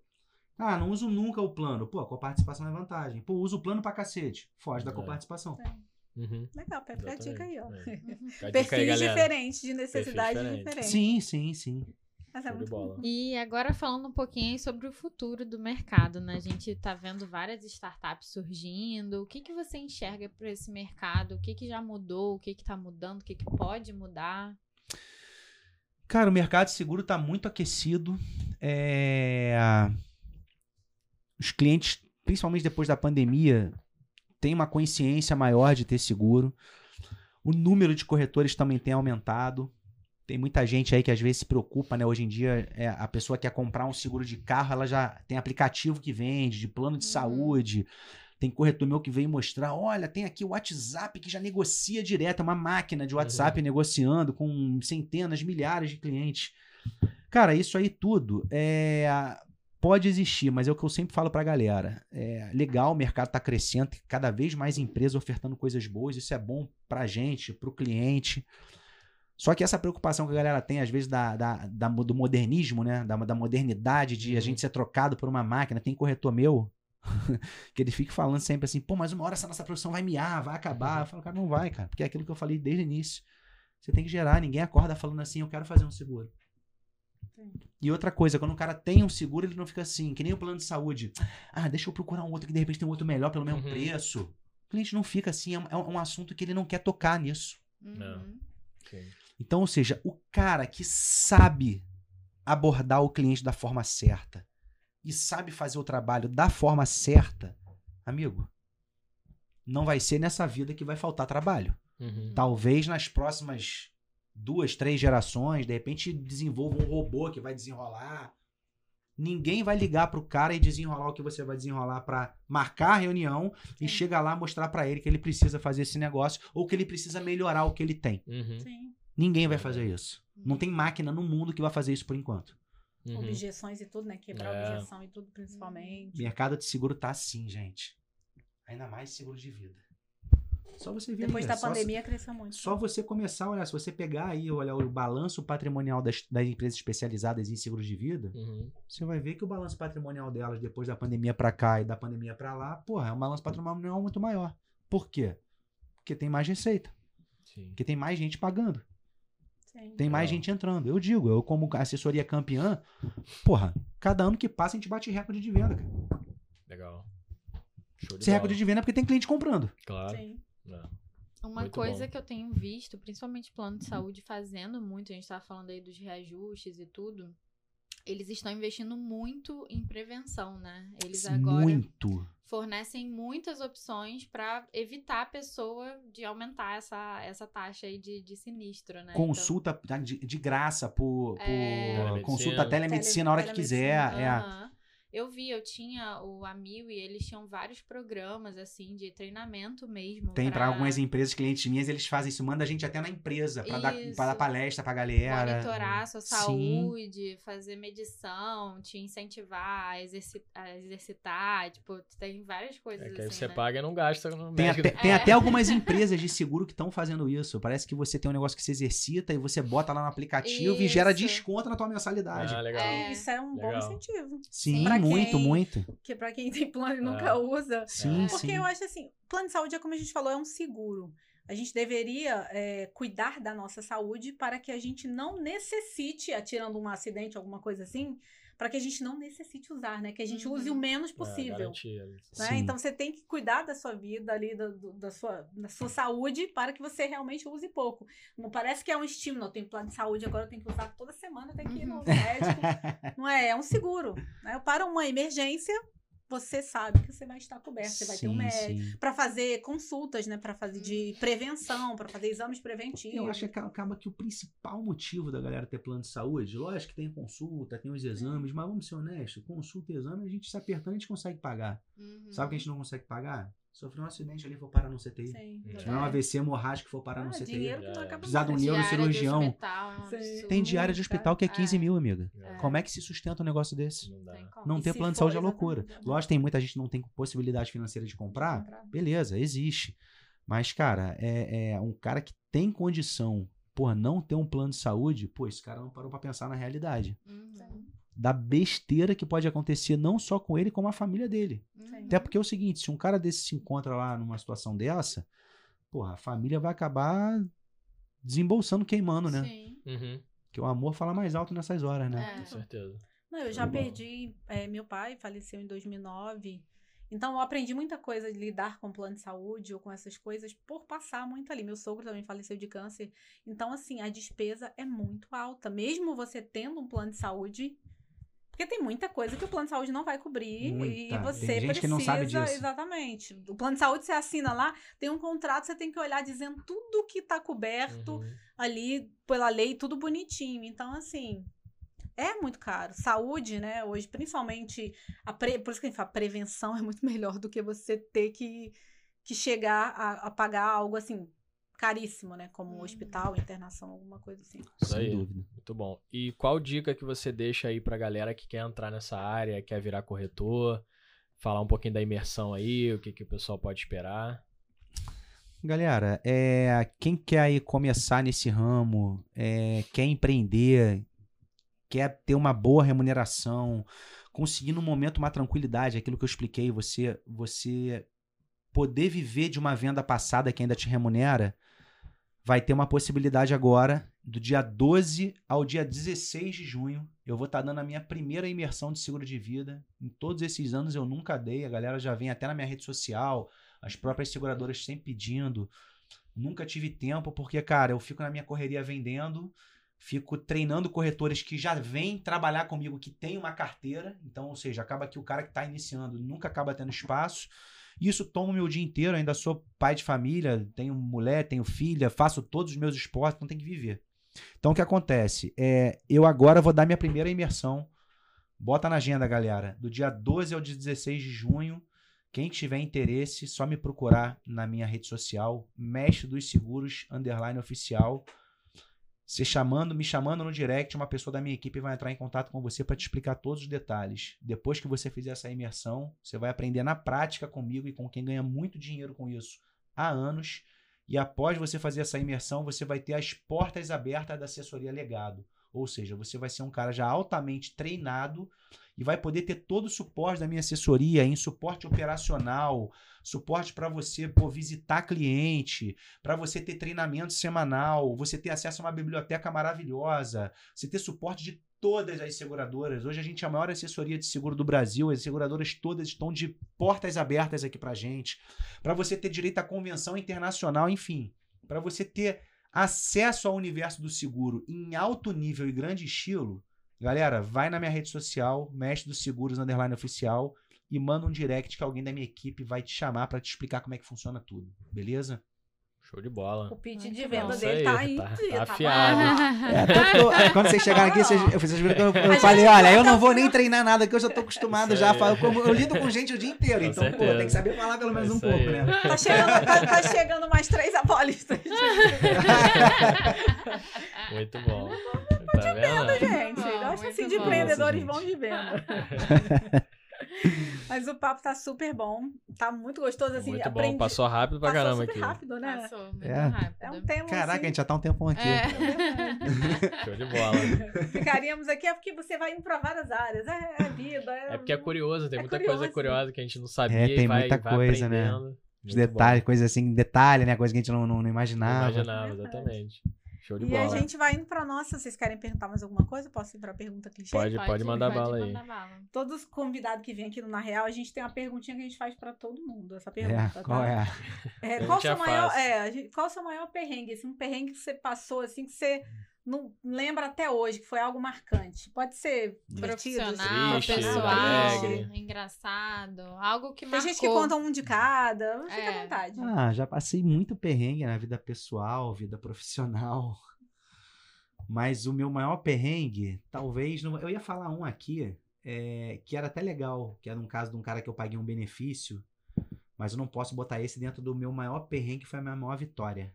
Ah, não uso nunca o plano. Pô, a coparticipação é vantagem. Pô, uso o plano pra cacete. Foge da é. coparticipação. É. Uhum. Legal, fica a dica aí, ó. É. Perfis diferentes, de necessidade diferente. Sim, sim, sim. Mas é muito bom. E agora falando um pouquinho sobre o futuro do mercado, né? A gente tá vendo várias startups surgindo. O que, que você enxerga para esse mercado? O que, que já mudou? O que, que tá mudando? O que, que pode mudar? Cara, o mercado seguro tá muito aquecido. É... Os clientes, principalmente depois da pandemia, têm uma consciência maior de ter seguro. O número de corretores também tem aumentado. Tem muita gente aí que às vezes se preocupa, né? Hoje em dia, é, a pessoa quer comprar um seguro de carro, ela já tem aplicativo que vende, de plano de uhum. saúde. Tem corretor meu que veio mostrar: olha, tem aqui o WhatsApp que já negocia direto, é uma máquina de WhatsApp uhum. negociando com centenas, milhares de clientes. Cara, isso aí tudo é, pode existir, mas é o que eu sempre falo pra galera. É legal, o mercado tá crescendo, cada vez mais empresas ofertando coisas boas, isso é bom pra gente, pro cliente. Só que essa preocupação que a galera tem, às vezes, da, da, da do modernismo, né? Da, da modernidade, de a uhum. gente ser trocado por uma máquina. Tem corretor meu que ele fica falando sempre assim, pô, mas uma hora essa nossa profissão vai miar, vai acabar. Eu falo, cara, não vai, cara. Porque é aquilo que eu falei desde o início. Você tem que gerar. Ninguém acorda falando assim, eu quero fazer um seguro. E outra coisa, quando o cara tem um seguro, ele não fica assim, que nem o plano de saúde. Ah, deixa eu procurar um outro que de repente tem um outro melhor pelo mesmo uhum. preço. O cliente não fica assim, é um, é um assunto que ele não quer tocar nisso. Uhum. Okay. Então, ou seja, o cara que sabe abordar o cliente da forma certa e sabe fazer o trabalho da forma certa, amigo, não vai ser nessa vida que vai faltar trabalho. Uhum. Talvez nas próximas duas, três gerações, de repente desenvolva um robô que vai desenrolar. Ninguém vai ligar pro cara e desenrolar o que você vai desenrolar para marcar a reunião Sim. e chegar lá mostrar para ele que ele precisa fazer esse negócio ou que ele precisa melhorar o que ele tem. Uhum. Sim. Ninguém vai fazer isso. Não tem máquina no mundo que vai fazer isso por enquanto. Uhum. Objeções e tudo, né? Quebrar é. objeção e tudo, principalmente. Mercado de seguro tá assim, gente. Ainda mais seguro de vida. Só você ver Depois aí, da pandemia cresceu muito. Só você começar a olhar, se você pegar aí, olhar o balanço patrimonial das, das empresas especializadas em seguros de vida, uhum. você vai ver que o balanço patrimonial delas depois da pandemia para cá e da pandemia para lá, porra, é um balanço patrimonial muito maior. Por quê? Porque tem mais receita. Sim. Porque tem mais gente pagando. Sim. Tem mais gente entrando. Eu digo, eu como assessoria campeã, porra, cada ano que passa a gente bate recorde de venda, cara. Legal. Esse recorde de venda é porque tem cliente comprando. Claro. Sim. É. Uma muito coisa bom. que eu tenho visto, principalmente plano de saúde, fazendo muito, a gente estava falando aí dos reajustes e tudo. Eles estão investindo muito em prevenção, né? Eles agora muito. fornecem muitas opções para evitar a pessoa de aumentar essa, essa taxa aí de, de sinistro, né? Consulta então, de, de graça por, por é... consulta telemedicina a hora que quiser. Uhum. É. Eu vi, eu tinha o Amil e eles tinham vários programas, assim, de treinamento mesmo. Tem para algumas empresas, clientes minhas, eles fazem isso, manda a gente até na empresa para dar, pra dar palestra pra galera. Monitorar a sua saúde, Sim. fazer medição, te incentivar a, exercitar, a exercitar, tipo, tem várias coisas é que aí assim, você né? paga e não gasta no tem até, tem é. até algumas empresas de seguro que estão fazendo isso. Parece que você tem um negócio que se exercita e você bota lá no aplicativo isso. e gera desconto na tua mensalidade. Ah, legal. É, isso é um legal. bom incentivo. Sim, pra muito, quem, muito. Que para quem tem plano e nunca é. usa. Sim, Porque sim. eu acho assim, plano de saúde é como a gente falou, é um seguro. A gente deveria é, cuidar da nossa saúde para que a gente não necessite, atirando um acidente, alguma coisa assim, para que a gente não necessite usar, né? Que a gente uhum. use o uhum. menos é, possível. É, né? Então você tem que cuidar da sua vida ali, da, da, sua, da sua saúde, para que você realmente use pouco. Não parece que é um estímulo, eu tenho plano de saúde, agora eu tenho que usar toda semana, tenho que ir no uhum. médico. não é, é um seguro. Né? Para uma emergência, você sabe que você vai estar coberto, você vai sim, ter um médico para fazer consultas, né, para fazer de prevenção, para fazer exames preventivos. Eu acho que acaba que o principal motivo da galera ter plano de saúde, lógico que tem consulta, tem os exames, mas vamos ser honestos, consulta e exame a gente se apertando a gente consegue pagar. Uhum. Sabe o que a gente não consegue pagar? Sofreu um acidente ali, for parar no CTI. Sim. Se tiver um AVC hemorrágico, for parar ah, no CTI. Precisar de um neurocirurgião. É tem diária de hospital que é 15 é. mil, amiga. É. Como é que se sustenta um negócio desse? Não, não ter plano de saúde é loucura. Lógico, tem muita gente que não tem possibilidade financeira de comprar. Beleza, existe. Mas, cara, é, é um cara que tem condição, por não ter um plano de saúde, pô, esse cara não parou para pensar na realidade. Uhum da besteira que pode acontecer não só com ele, como a família dele. Sim. Até porque é o seguinte, se um cara desse se encontra lá numa situação dessa, porra, a família vai acabar desembolsando, queimando, né? Sim. Uhum. Que o amor fala mais alto nessas horas, né? É. Com certeza. Não, eu já perdi é, meu pai, faleceu em 2009. Então, eu aprendi muita coisa de lidar com plano de saúde ou com essas coisas por passar muito ali. Meu sogro também faleceu de câncer. Então, assim, a despesa é muito alta. Mesmo você tendo um plano de saúde, porque tem muita coisa que o plano de saúde não vai cobrir muita. e você tem gente precisa. Que não sabe disso. Exatamente. O plano de saúde você assina lá, tem um contrato, você tem que olhar dizendo tudo que está coberto uhum. ali pela lei, tudo bonitinho. Então, assim, é muito caro. Saúde, né? Hoje, principalmente, a pre... por isso que a gente fala, prevenção é muito melhor do que você ter que, que chegar a, a pagar algo assim caríssimo, né? Como um hospital, internação, alguma coisa assim. Isso aí, dúvida. muito bom. E qual dica que você deixa aí pra galera que quer entrar nessa área, quer virar corretor? Falar um pouquinho da imersão aí, o que, que o pessoal pode esperar. Galera, é, quem quer aí começar nesse ramo, é, quer empreender, quer ter uma boa remuneração, conseguir no momento uma tranquilidade, aquilo que eu expliquei, você, você poder viver de uma venda passada que ainda te remunera, vai ter uma possibilidade agora, do dia 12 ao dia 16 de junho. Eu vou estar tá dando a minha primeira imersão de seguro de vida. Em todos esses anos eu nunca dei, a galera já vem até na minha rede social, as próprias seguradoras sempre pedindo. Nunca tive tempo, porque, cara, eu fico na minha correria vendendo, fico treinando corretores que já vêm trabalhar comigo, que tem uma carteira. Então, ou seja, acaba que o cara que está iniciando nunca acaba tendo espaço. Isso toma o meu dia inteiro, ainda sou pai de família, tenho mulher, tenho filha, faço todos os meus esportes, então tem que viver. Então o que acontece? É, eu agora vou dar minha primeira imersão. Bota na agenda, galera. Do dia 12 ao dia 16 de junho. Quem tiver interesse, só me procurar na minha rede social, Mestre dos Seguros, underline oficial. Você chamando, me chamando no direct, uma pessoa da minha equipe vai entrar em contato com você para te explicar todos os detalhes. Depois que você fizer essa imersão, você vai aprender na prática comigo e com quem ganha muito dinheiro com isso há anos. E após você fazer essa imersão, você vai ter as portas abertas da assessoria legado. Ou seja, você vai ser um cara já altamente treinado e vai poder ter todo o suporte da minha assessoria em suporte operacional, suporte para você pô, visitar cliente, para você ter treinamento semanal, você ter acesso a uma biblioteca maravilhosa, você ter suporte de todas as seguradoras. Hoje a gente é a maior assessoria de seguro do Brasil, as seguradoras todas estão de portas abertas aqui para gente, para você ter direito à convenção internacional, enfim, para você ter acesso ao universo do seguro em alto nível e grande estilo, galera, vai na minha rede social, mestre dos seguros underline oficial e manda um direct que alguém da minha equipe vai te chamar para te explicar como é que funciona tudo, beleza? Show de bola. O pitch de venda dele tá aí, tá, tá, tá afiado. É, quando vocês chegaram aqui, vocês, vocês viram que eu, eu falei, olha, eu não vou nem treinar nada, que eu já tô acostumado já. Eu, eu, lido com gente o dia inteiro, com então, certeza. pô, tem que saber falar pelo menos um pouco, né? Tá chegando, tá, tá chegando mais três apolistas. Muito bom. Tá de venda, gente. eu acho assim, de empreendedores bons de venda. Mas o papo tá super bom. Tá muito gostoso, assim. Muito aprendi... bom. Passou rápido pra Passou caramba super aqui. rápido, né? Passou muito é. rápido. É um tema, Caraca, assim... a gente já tá um tempão aqui. É. Show de bola. Ficaríamos aqui é porque você vai indo pra várias áreas. É, é vida. É... é porque é curioso, tem é muita curioso. coisa curiosa que a gente não sabia. É, tem vai, muita vai coisa, né? Os detalhes, coisa assim, detalhe, né? Coisa que a gente não, não, não imaginava. Não imaginava, exatamente. Show de e bola. a gente vai indo pra nossa. Vocês querem perguntar mais alguma coisa? Posso ir pra pergunta clichê? Pode, pode, pode mandar pode bala aí. Bala. Todos os convidados que vêm aqui no Na Real, a gente tem uma perguntinha que a gente faz pra todo mundo. Essa pergunta. É, qual tá? é? é qual o seu maior, é, gente, qual o seu maior perrengue? Assim, um perrengue que você passou, assim, que você não lembra até hoje, que foi algo marcante. Pode ser profissional, triste, pessoal, alegre. engraçado, algo que Tem marcou. Tem gente que conta um de cada, fica é. à vontade. Ah, já passei muito perrengue na vida pessoal, vida profissional. Mas o meu maior perrengue, talvez. eu ia falar um aqui, é, que era até legal, que era um caso de um cara que eu paguei um benefício. Mas eu não posso botar esse dentro do meu maior perrengue, que foi a minha maior vitória.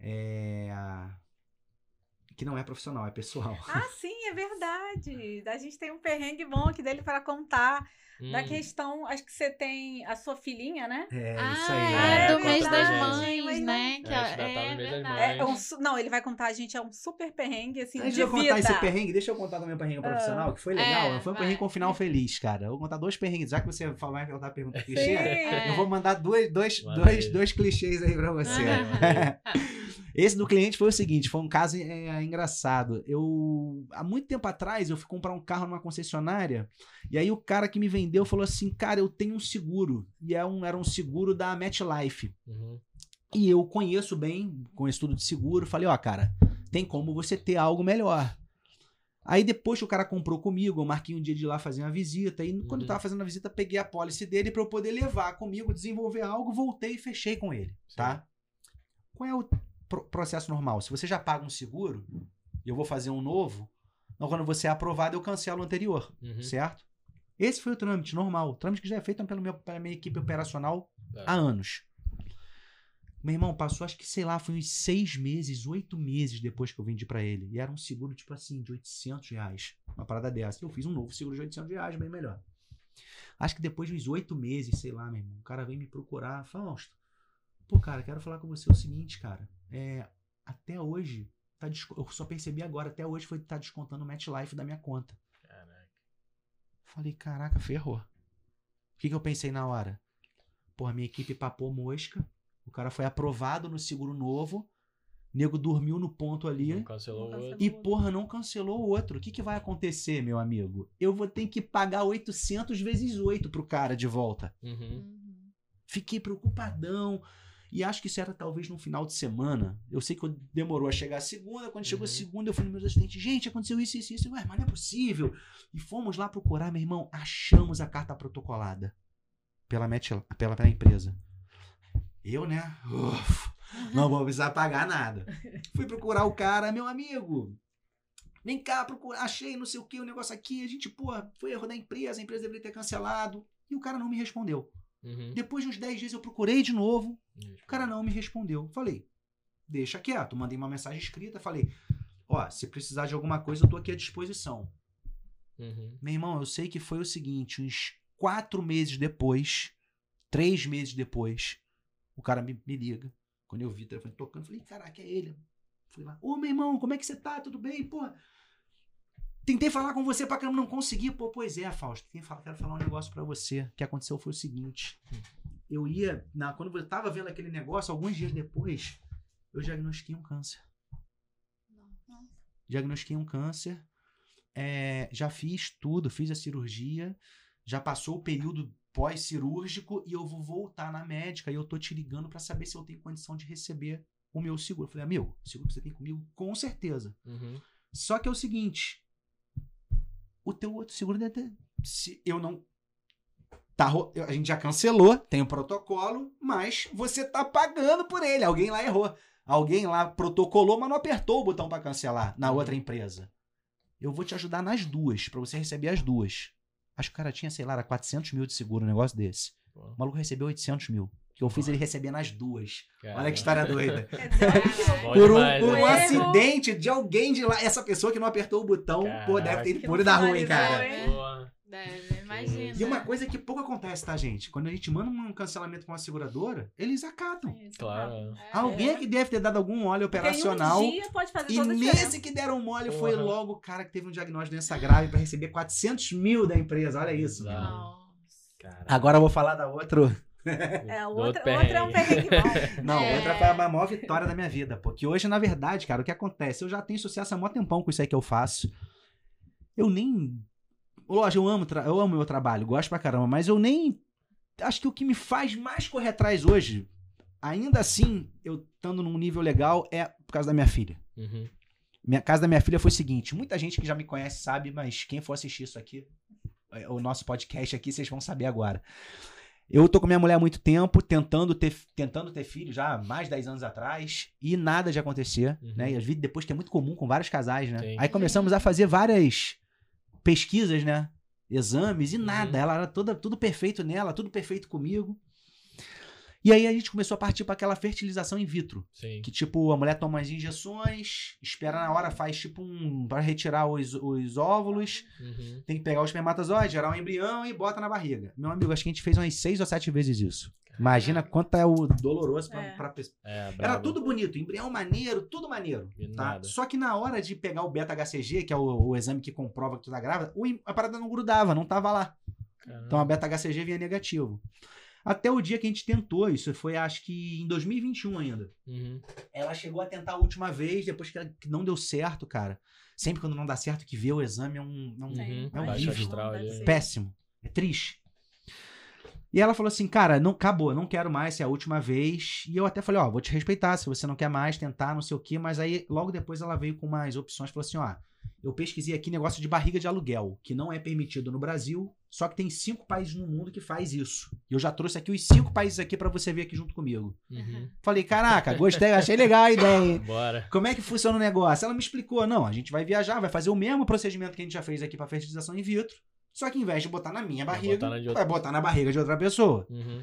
É. Que não é profissional, é pessoal. Ah, sim, é verdade. A gente tem um perrengue bom aqui dele para contar. Hum. Da questão, acho que você tem a sua filhinha, né? É, ah, isso aí. É, é do mês das mães, né? Que é, é, verdade. É um, não, ele vai contar, a gente, é um super perrengue, assim, Antes de eu vida. contar esse perrengue, deixa eu contar também o perrengue profissional, que foi legal. É, foi um vai. perrengue com um final feliz, cara. Eu vou contar dois perrengues. Já que você vai perguntar a pergunta clichê, eu vou mandar dois, dois, dois, dois clichês aí pra você. Esse do cliente foi o seguinte, foi um caso é, engraçado. Eu há muito tempo atrás eu fui comprar um carro numa concessionária e aí o cara que me vendeu falou assim, cara, eu tenho um seguro e é um, era um seguro da MetLife Uhum. e eu conheço bem, conheço tudo de seguro. Falei, ó, cara, tem como você ter algo melhor. Aí depois que o cara comprou comigo, eu marquei um dia de ir lá fazer uma visita. E quando Uhum. eu tava fazendo a visita, peguei a policy dele pra eu poder levar comigo, desenvolver algo, voltei e fechei com ele, tá? Qual é o processo normal? Se você já paga um seguro, e eu vou fazer um novo, então quando você é aprovado, eu cancelo o anterior, Uhum. certo? Esse foi o trâmite normal. O trâmite que já é feito pelo meu, pela minha equipe operacional Tá. há anos. Meu irmão, passou acho que, sei lá, foi uns seis meses, oito meses depois que eu vendi pra ele. E era um seguro, tipo assim, de 800 reais. Uma parada dessa. Eu fiz um novo seguro de 800 reais, bem melhor. Acho que depois de uns oito meses, sei lá, meu irmão, o cara vem me procurar. Fausto, pô, cara, quero falar com você o seguinte, cara. É, até hoje, tá eu só percebi agora, até hoje foi tá descontando o MetLife da minha conta. Caraca. Falei, caraca, ferrou. O que, que eu pensei na hora? Porra, minha equipe papou mosca. O cara foi aprovado no seguro novo. Nego dormiu no ponto ali. Não cancelou o Não outro. E, porra, não cancelou o outro. O que, que vai acontecer, meu amigo? Eu vou ter que pagar 800 vezes 8 pro cara de volta. Uhum. Uhum. Fiquei preocupadão. E acho que isso era talvez no final de semana. Eu sei que eu- demorou a chegar a segunda. Quando chegou a Uhum. segunda, eu fui no meu assistente. Gente, aconteceu isso, isso, isso. Ué, mas não é possível. E fomos lá procurar, meu irmão. Achamos a carta protocolada pela, Met, pela, pela empresa. Eu, né? Uf, não vou precisar pagar nada. Fui procurar o cara, meu amigo. Vem cá, procura, achei não sei o que, o negócio aqui. A gente, pô, foi erro da empresa, a empresa deveria ter cancelado. E o cara não me respondeu. Uhum. Depois de uns 10 dias eu procurei de novo, o cara não me respondeu. Falei, deixa quieto. Mandei uma mensagem escrita, falei, ó, se precisar de alguma coisa, eu tô aqui à disposição. Uhum. Meu irmão, eu sei que foi o seguinte, uns quatro meses depois, três meses depois, o cara me, me liga. Quando eu vi o telefone tocando, falei, caraca, é ele. Fui lá, ô meu irmão, como é que você tá? Tudo bem? Pô, tentei falar com você pra caramba, não consegui. Pô, pois é, Fausto, quem fala, quero falar um negócio pra você. O que aconteceu foi o seguinte, eu ia, na, quando eu tava vendo aquele negócio, alguns dias depois, eu diagnostiquei um câncer. Diagnostiquei um câncer, é, já fiz tudo, fiz a cirurgia, já passou o período pós-cirúrgico e eu vou voltar na médica e eu tô te ligando pra saber se eu tenho condição de receber o meu seguro. Eu falei, amigo, o seguro que você tem comigo, com certeza. Uhum. Só que é o seguinte, o teu outro seguro deve ter, se eu não tá, a gente já cancelou, tem o protocolo, mas você tá pagando por ele, alguém lá errou. Alguém lá protocolou, mas não apertou o botão pra cancelar na outra empresa. Eu vou te ajudar nas duas, pra você receber as duas. Acho que o cara tinha, sei lá, era 400 mil de seguro, um negócio desse. O maluco recebeu 800 mil. Que eu fiz ele receber nas duas. Olha cara. que história doida. Olha Por um, por um né? acidente de alguém de lá. Essa pessoa que não apertou o botão, pô, deve ter ido Que por da rua, hein, cara. Boa. Deve, imagina. E uma coisa que pouco acontece, tá, gente? Quando a gente manda um cancelamento com uma seguradora, eles acatam. É isso, Claro. É. Alguém que deve ter dado algum óleo em um operacional. dia pode fazer E nesse que deram mole foi logo o cara que teve um diagnóstico de doença grave pra receber 400 mil da empresa. Olha isso. Nossa. Caraca. Agora eu vou falar da outra. É, o outro, outro o outro é um perrengue bom. Não, É. outra foi a maior vitória da minha vida. Porque hoje, na verdade, cara, o que acontece? Eu já tenho sucesso há mó tempão com isso aí que eu faço. Eu nem. Lógico, eu amo, tra- eu amo meu trabalho, gosto pra caramba, mas eu nem. Acho que o que me faz mais correr atrás hoje, ainda assim, eu estando num nível legal, é por causa da minha filha. Uhum. Minha casa da minha filha foi o seguinte: muita gente que já me conhece sabe, mas quem for assistir isso aqui, é, o nosso podcast aqui, vocês vão saber agora. Eu tô com minha mulher há muito tempo, tentando ter, tentando ter filho já há mais de 10 anos atrás, e nada de acontecer, Uhum. né? E às vezes depois que é muito comum com vários casais, né? Sim. Aí começamos a fazer várias pesquisas, né? Exames e Uhum. nada. Ela era toda, tudo perfeito nela, tudo perfeito comigo. E aí a gente começou a partir para aquela fertilização in vitro. Sim. Que tipo, a mulher toma as injeções, espera na hora, faz tipo um. para retirar os, os óvulos. Uhum. Tem que pegar o espermatozoide, gerar um embrião e bota na barriga. Meu amigo, acho que a gente fez umas seis ou sete vezes isso. Imagina quanto é o doloroso pra, É. pra pessoa. É, Era tudo bonito, embrião maneiro, tudo maneiro. Tá? Só que na hora de pegar o beta-HCG, que é o, o exame que comprova que tu tá grávida, a parada não grudava, não tava lá. Caramba. Então a beta-HCG vinha negativo. Até o dia que a gente tentou, isso foi acho que em 2021 ainda. Uhum. Ela chegou a tentar a última vez, depois que, que não deu certo, cara. Sempre quando não dá certo, que vê o exame é um, é um Uhum. É um Baixo horrível. astral ser. péssimo. É triste. E ela falou assim, cara, não acabou, não quero mais, é a última vez. E eu até falei, ó, vou te respeitar, se você não quer mais tentar, não sei o quê. Mas aí, logo depois, ela veio com umas opções, falou assim, ó, eu pesquisei aqui negócio de barriga de aluguel, que não é permitido no Brasil, só que tem cinco países no mundo que faz isso. E eu já trouxe aqui os cinco países aqui pra você ver aqui junto comigo. Uhum. Falei, caraca, gostei, achei legal a ideia. hein? Bora. Como é que funciona o negócio? Ela me explicou, não, a gente vai viajar, vai fazer o mesmo procedimento que a gente já fez aqui pra fertilização in vitro, só que em vez de botar na minha Vai barriga, botar na de outra. vai botar na barriga de outra pessoa. Uhum.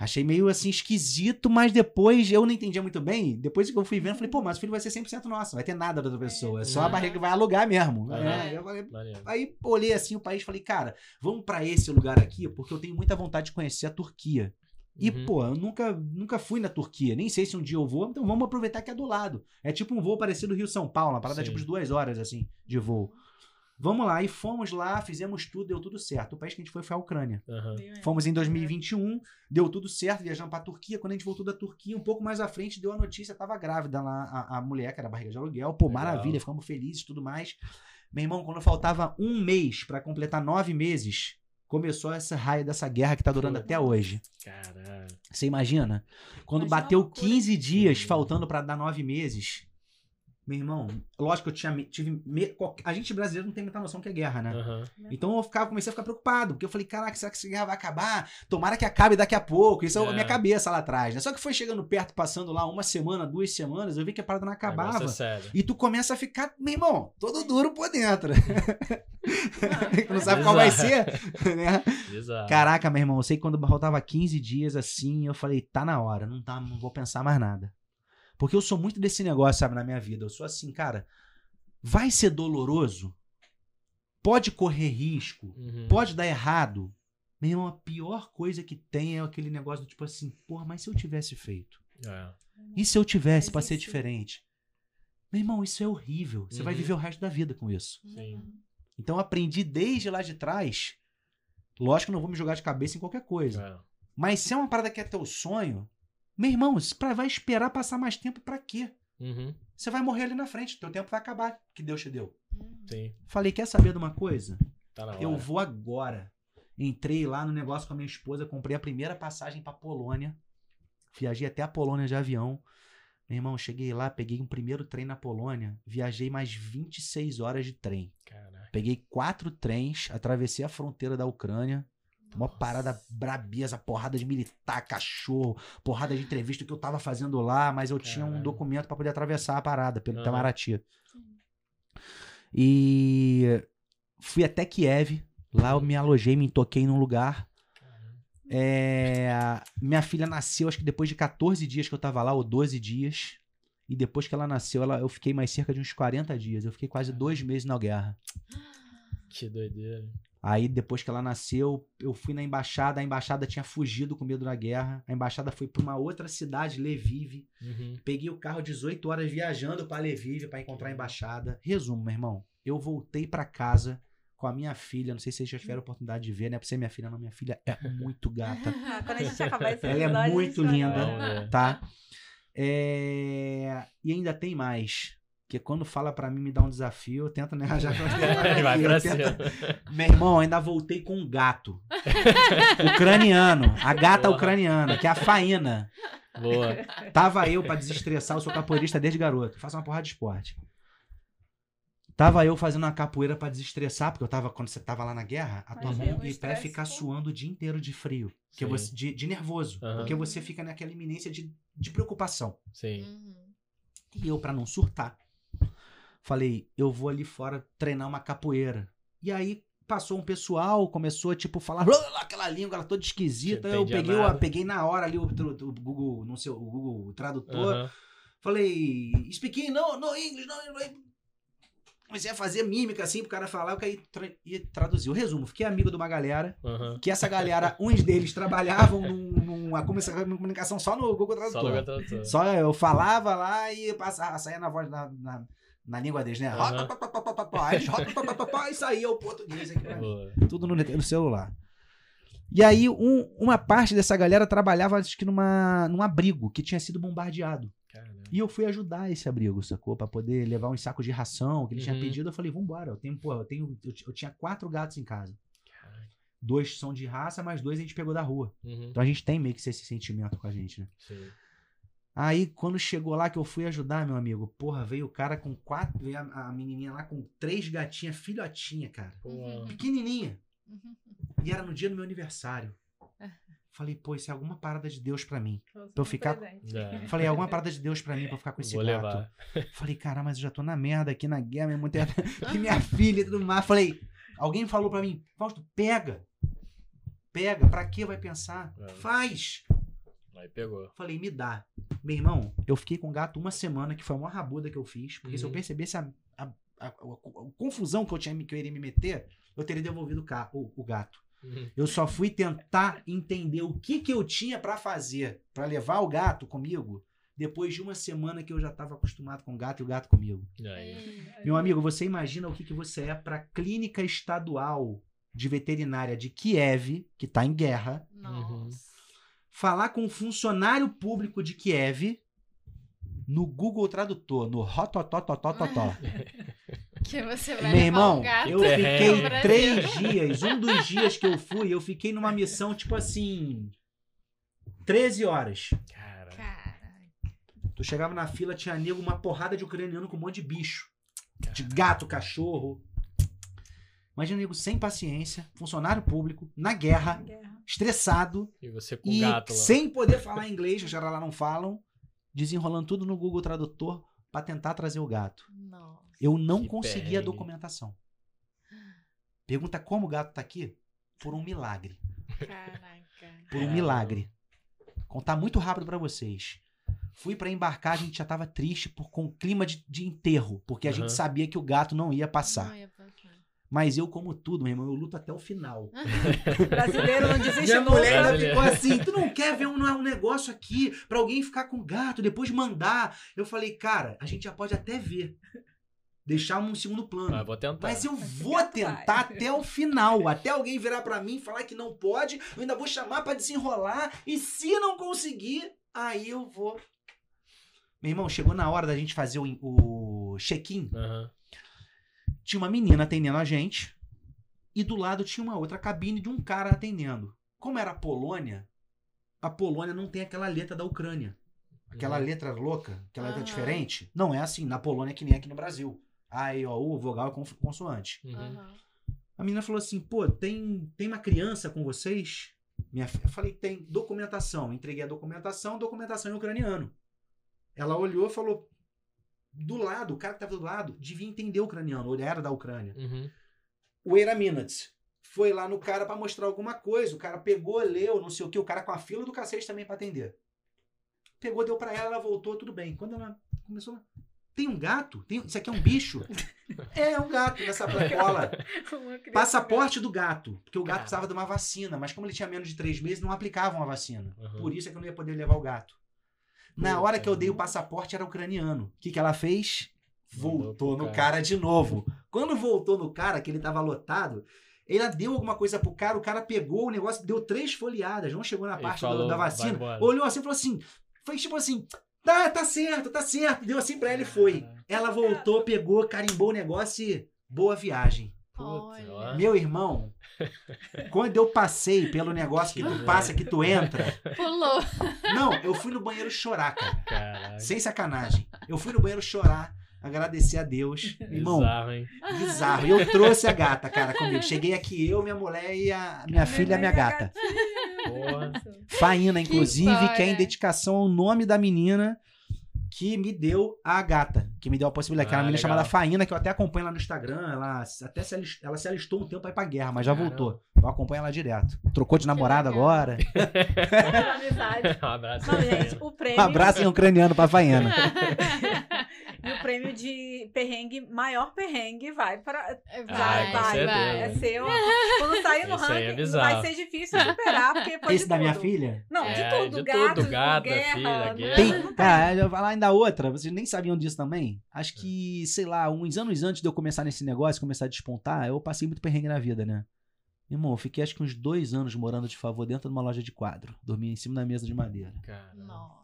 Achei meio assim esquisito, mas depois eu não entendia muito bem. Depois que eu fui vendo, falei, pô, mas o filho vai ser 100% nosso, vai ter nada da outra pessoa. É só a Uhum. barriga que vai alugar mesmo. Aham. É, eu. Aí olhei assim o país e falei, cara, vamos pra esse lugar aqui, porque eu tenho muita vontade de conhecer a Turquia. E, Uhum. pô, eu nunca, nunca fui na Turquia, nem sei se um dia eu vou, então vamos aproveitar que é do lado. É tipo um voo parecido Rio-São Paulo, uma parada Sim. tipo de duas horas, assim, de voo. Vamos lá, e fomos lá, fizemos tudo, deu tudo certo. O país que a gente foi foi a Ucrânia. Aham. Fomos em 2021, deu tudo certo, viajamos pra Turquia. Quando a gente voltou da Turquia, um pouco mais à frente, deu a notícia, tava grávida lá, a, a mulher, que era barriga de aluguel. Pô, Legal. maravilha, ficamos felizes e tudo mais. Meu irmão, quando faltava um mês pra completar nove meses, começou essa raia dessa guerra que tá durando Putz. até hoje. Caralho. Você imagina? Quando Imagina bateu loucura. 15 dias Sim. faltando pra dar nove meses, meu irmão, lógico que eu tinha, tive. me- a gente brasileiro não tem muita noção que é guerra, né? Aham. Então eu ficava, comecei a ficar preocupado, porque eu falei, caraca, será que essa guerra vai acabar? Tomara que acabe daqui a pouco. Isso é a É. minha cabeça lá atrás, né? Só que foi chegando perto, passando lá uma semana, duas semanas, eu vi que a parada não Negócio acabava. É sério. E tu começa a ficar, meu irmão, todo duro por dentro. não sabe qual vai ser, né? Exato. Caraca, meu irmão, eu sei que quando faltava 15 dias assim, eu falei, tá na hora, não tá, não vou pensar mais nada. Porque eu sou muito desse negócio, sabe, na minha vida. Eu sou assim, cara, vai ser doloroso? Pode correr risco? Uhum. Pode dar errado? Meu irmão, a pior coisa que tem é aquele negócio do tipo assim, porra, mas se eu tivesse feito? É. E se eu tivesse Mas pra ser isso- diferente? Meu irmão, isso é horrível. Você vai Uhum. viver o resto da vida com isso. Sim. Então eu aprendi desde lá de trás. Lógico que eu não vou me jogar de cabeça em qualquer coisa. É. Mas se é uma parada que é teu sonho, meu irmão, pra- vai esperar passar mais tempo pra quê? Uhum. Você vai morrer ali na frente, teu tempo vai acabar, que Deus te deu. Sim. Falei, quer saber de uma coisa? Tá. Eu vou agora. Entrei lá no negócio com a minha esposa, comprei a primeira passagem pra Polônia. Viajei até a Polônia de avião. Meu irmão, cheguei lá, peguei um primeiro trem na Polônia, viajei mais 26 horas de trem. Caraca. Peguei quatro trens, atravessei a fronteira da Ucrânia. Uma parada brabeza, porrada de militar, cachorro, porrada de entrevista que eu tava fazendo lá, mas eu tinha um Caralho. documento pra poder atravessar a parada pelo. Itamaraty. E fui até Kiev. Lá eu me alojei, me toquei num lugar. É, minha filha nasceu, acho que depois de 14 dias que eu tava lá, ou 12 dias. E depois que ela nasceu, ela, eu fiquei mais cerca de uns 40 dias. Eu fiquei quase dois meses na guerra. Que doideira. Aí, depois que ela nasceu, eu fui na embaixada. A embaixada tinha fugido com medo da guerra. A embaixada foi pra uma outra cidade, Lviv. Uhum. Peguei o carro 18 horas viajando pra Lviv pra encontrar a embaixada. Resumo, meu irmão. Eu voltei pra casa com a minha filha. Não sei se vocês já tiveram oportunidade de ver, né? Pra ser minha filha, não. Minha filha é muito gata. Quando a gente acabar esse Ela é muito a linda. ver. tá? É, E ainda tem mais. Porque quando fala pra mim me dá um desafio, eu tento, né? Já vai pra cima. tento- Meu irmão, ainda voltei com um gato. ucraniano. A gata Porra. ucraniana, que é a Faína. Boa. Tava eu pra desestressar, eu sou capoeirista desde garoto. Faço uma porrada de esporte. Tava eu fazendo uma capoeira pra desestressar, porque eu tava, quando você tava lá na guerra, a tua Imagina, mão o e pé ficar suando o dia inteiro de frio. Sim. você, de, de nervoso. Aham. Porque você fica naquela iminência de, de preocupação. Sim. E eu, pra não surtar, falei, eu vou ali fora treinar uma capoeira. E aí, passou um pessoal, começou, tipo, falar aquela língua, ela toda esquisita. Eu peguei, eu peguei na hora ali o, o, o, Google, não sei, o Google Tradutor. Uh -huh. Falei, speaking, no, no English, no, comecei a fazer mímica assim pro cara falar, eu caí tra e traduzir. O resumo, fiquei amigo de uma galera, uhum. que essa galera, uns deles trabalhavam num, numa comunicação só no Google Tradutor. Só, no Google Tradutor. só eu falava lá e passava, saía na voz na, na, na língua deles, né? Uhum. Aí saía o português aqui Tudo no, no celular. E aí, um, uma parte dessa galera trabalhava, acho que numa, num abrigo que tinha sido bombardeado. E eu fui ajudar esse abrigo, sacou? Pra poder levar uns sacos de ração que ele uhum. tinha pedido. Eu falei, vambora. Eu tenho, pô, eu tenho. Eu, eu tinha quatro gatos em casa. Dois são de raça, mas dois a gente pegou da rua. Uhum. Então a gente tem meio que esse sentimento com a gente, né? Sim. Aí, quando chegou lá que eu fui ajudar, meu amigo, porra, veio o cara com quatro. Veio a, a menininha lá com três gatinhas, filhotinha, cara. Uhum. Pequenininha. Uhum. E era no dia do meu aniversário. Falei, pô, isso é alguma parada de Deus para mim. Pra eu ficar. É. Falei, alguma parada de Deus para mim pra eu ficar com esse Vou gato. Levar. Falei, cara, mas eu já tô na merda aqui na guerra, minha mulher e minha filha e tudo mais. Falei, alguém falou para mim, Fausto, pega. Pega, pra que vai pensar? É. Faz. Aí pegou. Falei, me dá. Meu irmão, eu fiquei com o gato uma semana, que foi a maior rabuda que eu fiz, porque uhum. se eu uhum. percebesse a, a, a, a, confusão que eu tinha que eu iria me meter, eu teria devolvido o, o, o gato. Uhum. Eu só fui tentar entender o que, que eu tinha para fazer, para levar o gato comigo, depois de uma semana que eu já estava acostumado com o gato e o gato comigo. Meu amigo, você imagina o que, que você é para a clínica estadual de veterinária de Kiev, que está em guerra. Nossa. Falar com um funcionário público de Kiev no Google Tradutor, no rototototototó. Que você vai Meu irmão, um eu fiquei três dias. Um dos dias que eu fui, eu fiquei numa missão, tipo assim. 13 horas. Cara. Tu chegava na fila, tinha nego, uma porrada de ucraniano com um monte de bicho. De gato, cachorro. Imagina nego sem paciência, funcionário público, na guerra, na guerra. estressado. E você com e gato lá. Sem poder falar inglês, já lá não falam. Desenrolando tudo no Google Tradutor para tentar trazer o gato. Nossa, eu não consegui a documentação. Pergunta como o gato tá aqui? Por um milagre. Caraca. Por um milagre. Contar muito rápido para vocês. Fui para embarcar, a gente já tava triste por, com clima de, de enterro, porque a uhum. gente sabia que o gato não ia passar. Não ia passar. Mas eu, como tudo, meu irmão, eu luto até o final. Brasileiro não desiste Minha mulher ainda ficou assim, tu não quer ver um, um negócio aqui pra alguém ficar com gato, depois mandar. Eu falei, cara, a gente já pode até ver. Deixar um segundo plano. Mas, vou tentar. Mas eu vou tentar até o final. Até alguém virar para mim e falar que não pode. Eu ainda vou chamar para desenrolar. E se não conseguir, aí eu vou. Meu irmão, chegou na hora da gente fazer o, o check-in. Uhum tinha uma menina atendendo a gente e do lado tinha uma outra cabine de um cara atendendo. Como era a Polônia, a Polônia não tem aquela letra da Ucrânia. Aquela uhum. letra louca, aquela uhum. letra diferente. Não é assim. Na Polônia é que nem aqui no Brasil. A, E, O, U, vogal e consoante. Uhum. A menina falou assim: pô, tem, tem uma criança com vocês? Minha Eu falei: tem documentação. Entreguei a documentação, documentação em ucraniano. Ela olhou e falou: do lado, o cara que tava do lado, devia entender o ucraniano, ele era da Ucrânia. Uhum. A minute. Foi lá no cara para mostrar alguma coisa. O cara pegou, leu, não sei o que. O cara com a fila do cacete também para atender. Pegou, deu para ela, ela voltou, tudo bem. Quando ela começou. Tem um gato? Tem, isso aqui é um bicho? é, é um gato nessa cola. Passaporte do gato. Porque o gato precisava de uma vacina, mas como ele tinha menos de três meses, não aplicavam a vacina. Uhum. Por isso é que eu não ia poder levar o gato. Na hora que eu dei o passaporte, era ucraniano. O que, que ela fez? Voltou no cara de novo. Quando voltou no cara, que ele tava lotado, ela deu alguma coisa pro cara, o cara pegou o negócio, deu três folheadas, não chegou na ele parte falou, da, vacina. Olhou assim e falou assim: fez tipo assim, tá, tá certo, tá certo. Deu assim pra ela e foi. Ela voltou, pegou, carimbou o negócio e boa viagem. Olha. Meu irmão, quando eu passei pelo negócio que tu passa, que tu entra. Pulou. Não, eu fui no banheiro chorar, cara. Caraca. Sem sacanagem. Eu fui no banheiro chorar, agradecer a Deus. Irmão, bizarro, hein? Bizarro. E eu trouxe a gata, cara, comigo. Cheguei aqui, eu, minha mulher e a minha filha e a minha gata. Boa. Faína, inclusive, que, que é em dedicação ao nome da menina que me deu a gata, que me deu a possibilidade, que era Ah, uma menina legal. chamada Faína, que eu até acompanho lá no Instagram, ela até se alistou, ela se alistou um tempo aí pra guerra, mas já Caramba. voltou. Eu acompanho ela direto. Trocou de namorado agora. Amizade. um abraço. Não, gente, Faina. o prêmio. Um abraço em ucraniano pra Faína. E o prêmio de perrengue, maior perrengue, vai para. Vai, Vai, com vai. certeza. É seu. Quando sair no Esse é ranking, vai ser difícil superar, porque pode Esse da minha filha? Não, É, de tudo. de gato, tudo, gata, guerra, filha, guerra. Tem, cara, eu vou falar ainda outra, vocês nem sabiam disso também. Acho que, sei lá, uns anos antes de eu começar nesse negócio, começar a despontar, eu passei muito perrengue na vida, né? Irmão, eu fiquei acho que uns dois anos morando de favor dentro de uma loja de quadro. Dormia em cima da mesa de madeira. Cara, Nossa.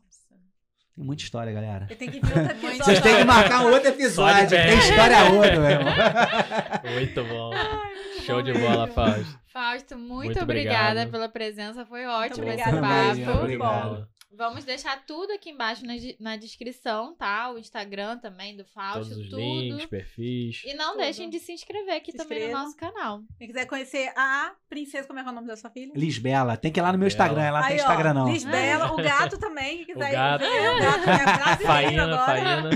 Tem muita história, galera. Eu tenho que ver outro episódio. Vocês têm que marcar um outro episódio. Tem história outra, meu irmão. Muito bom. muito Show bom de mesmo. bola, Fausto. Fausto, muito, Muito obrigada obrigado. pela presença. Foi ótimo esse papo. Muito Obrigado. Vamos deixar tudo aqui embaixo na, na descrição, tá? O Instagram também do Fausto, Todos os tudo. links, perfis. E não Tudo. deixem de se inscrever aqui Se também no inscrevam. nosso canal. Quem quiser conhecer a princesa, como é que é o nome da sua filha? Lisbela. Tem que ir lá no meu. Instagram. Lá não tem Instagram, não. Lisbela, o gato também, quem quiser O gato. ver, o gato é brasileiro Faína, agora. Faína.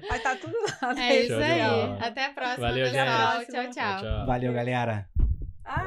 Vai estar tudo lá. É isso Show de aí. Até a próxima, Valeu, pessoal. gente. Tchau, tchau. Tchau. Valeu, galera. Ai,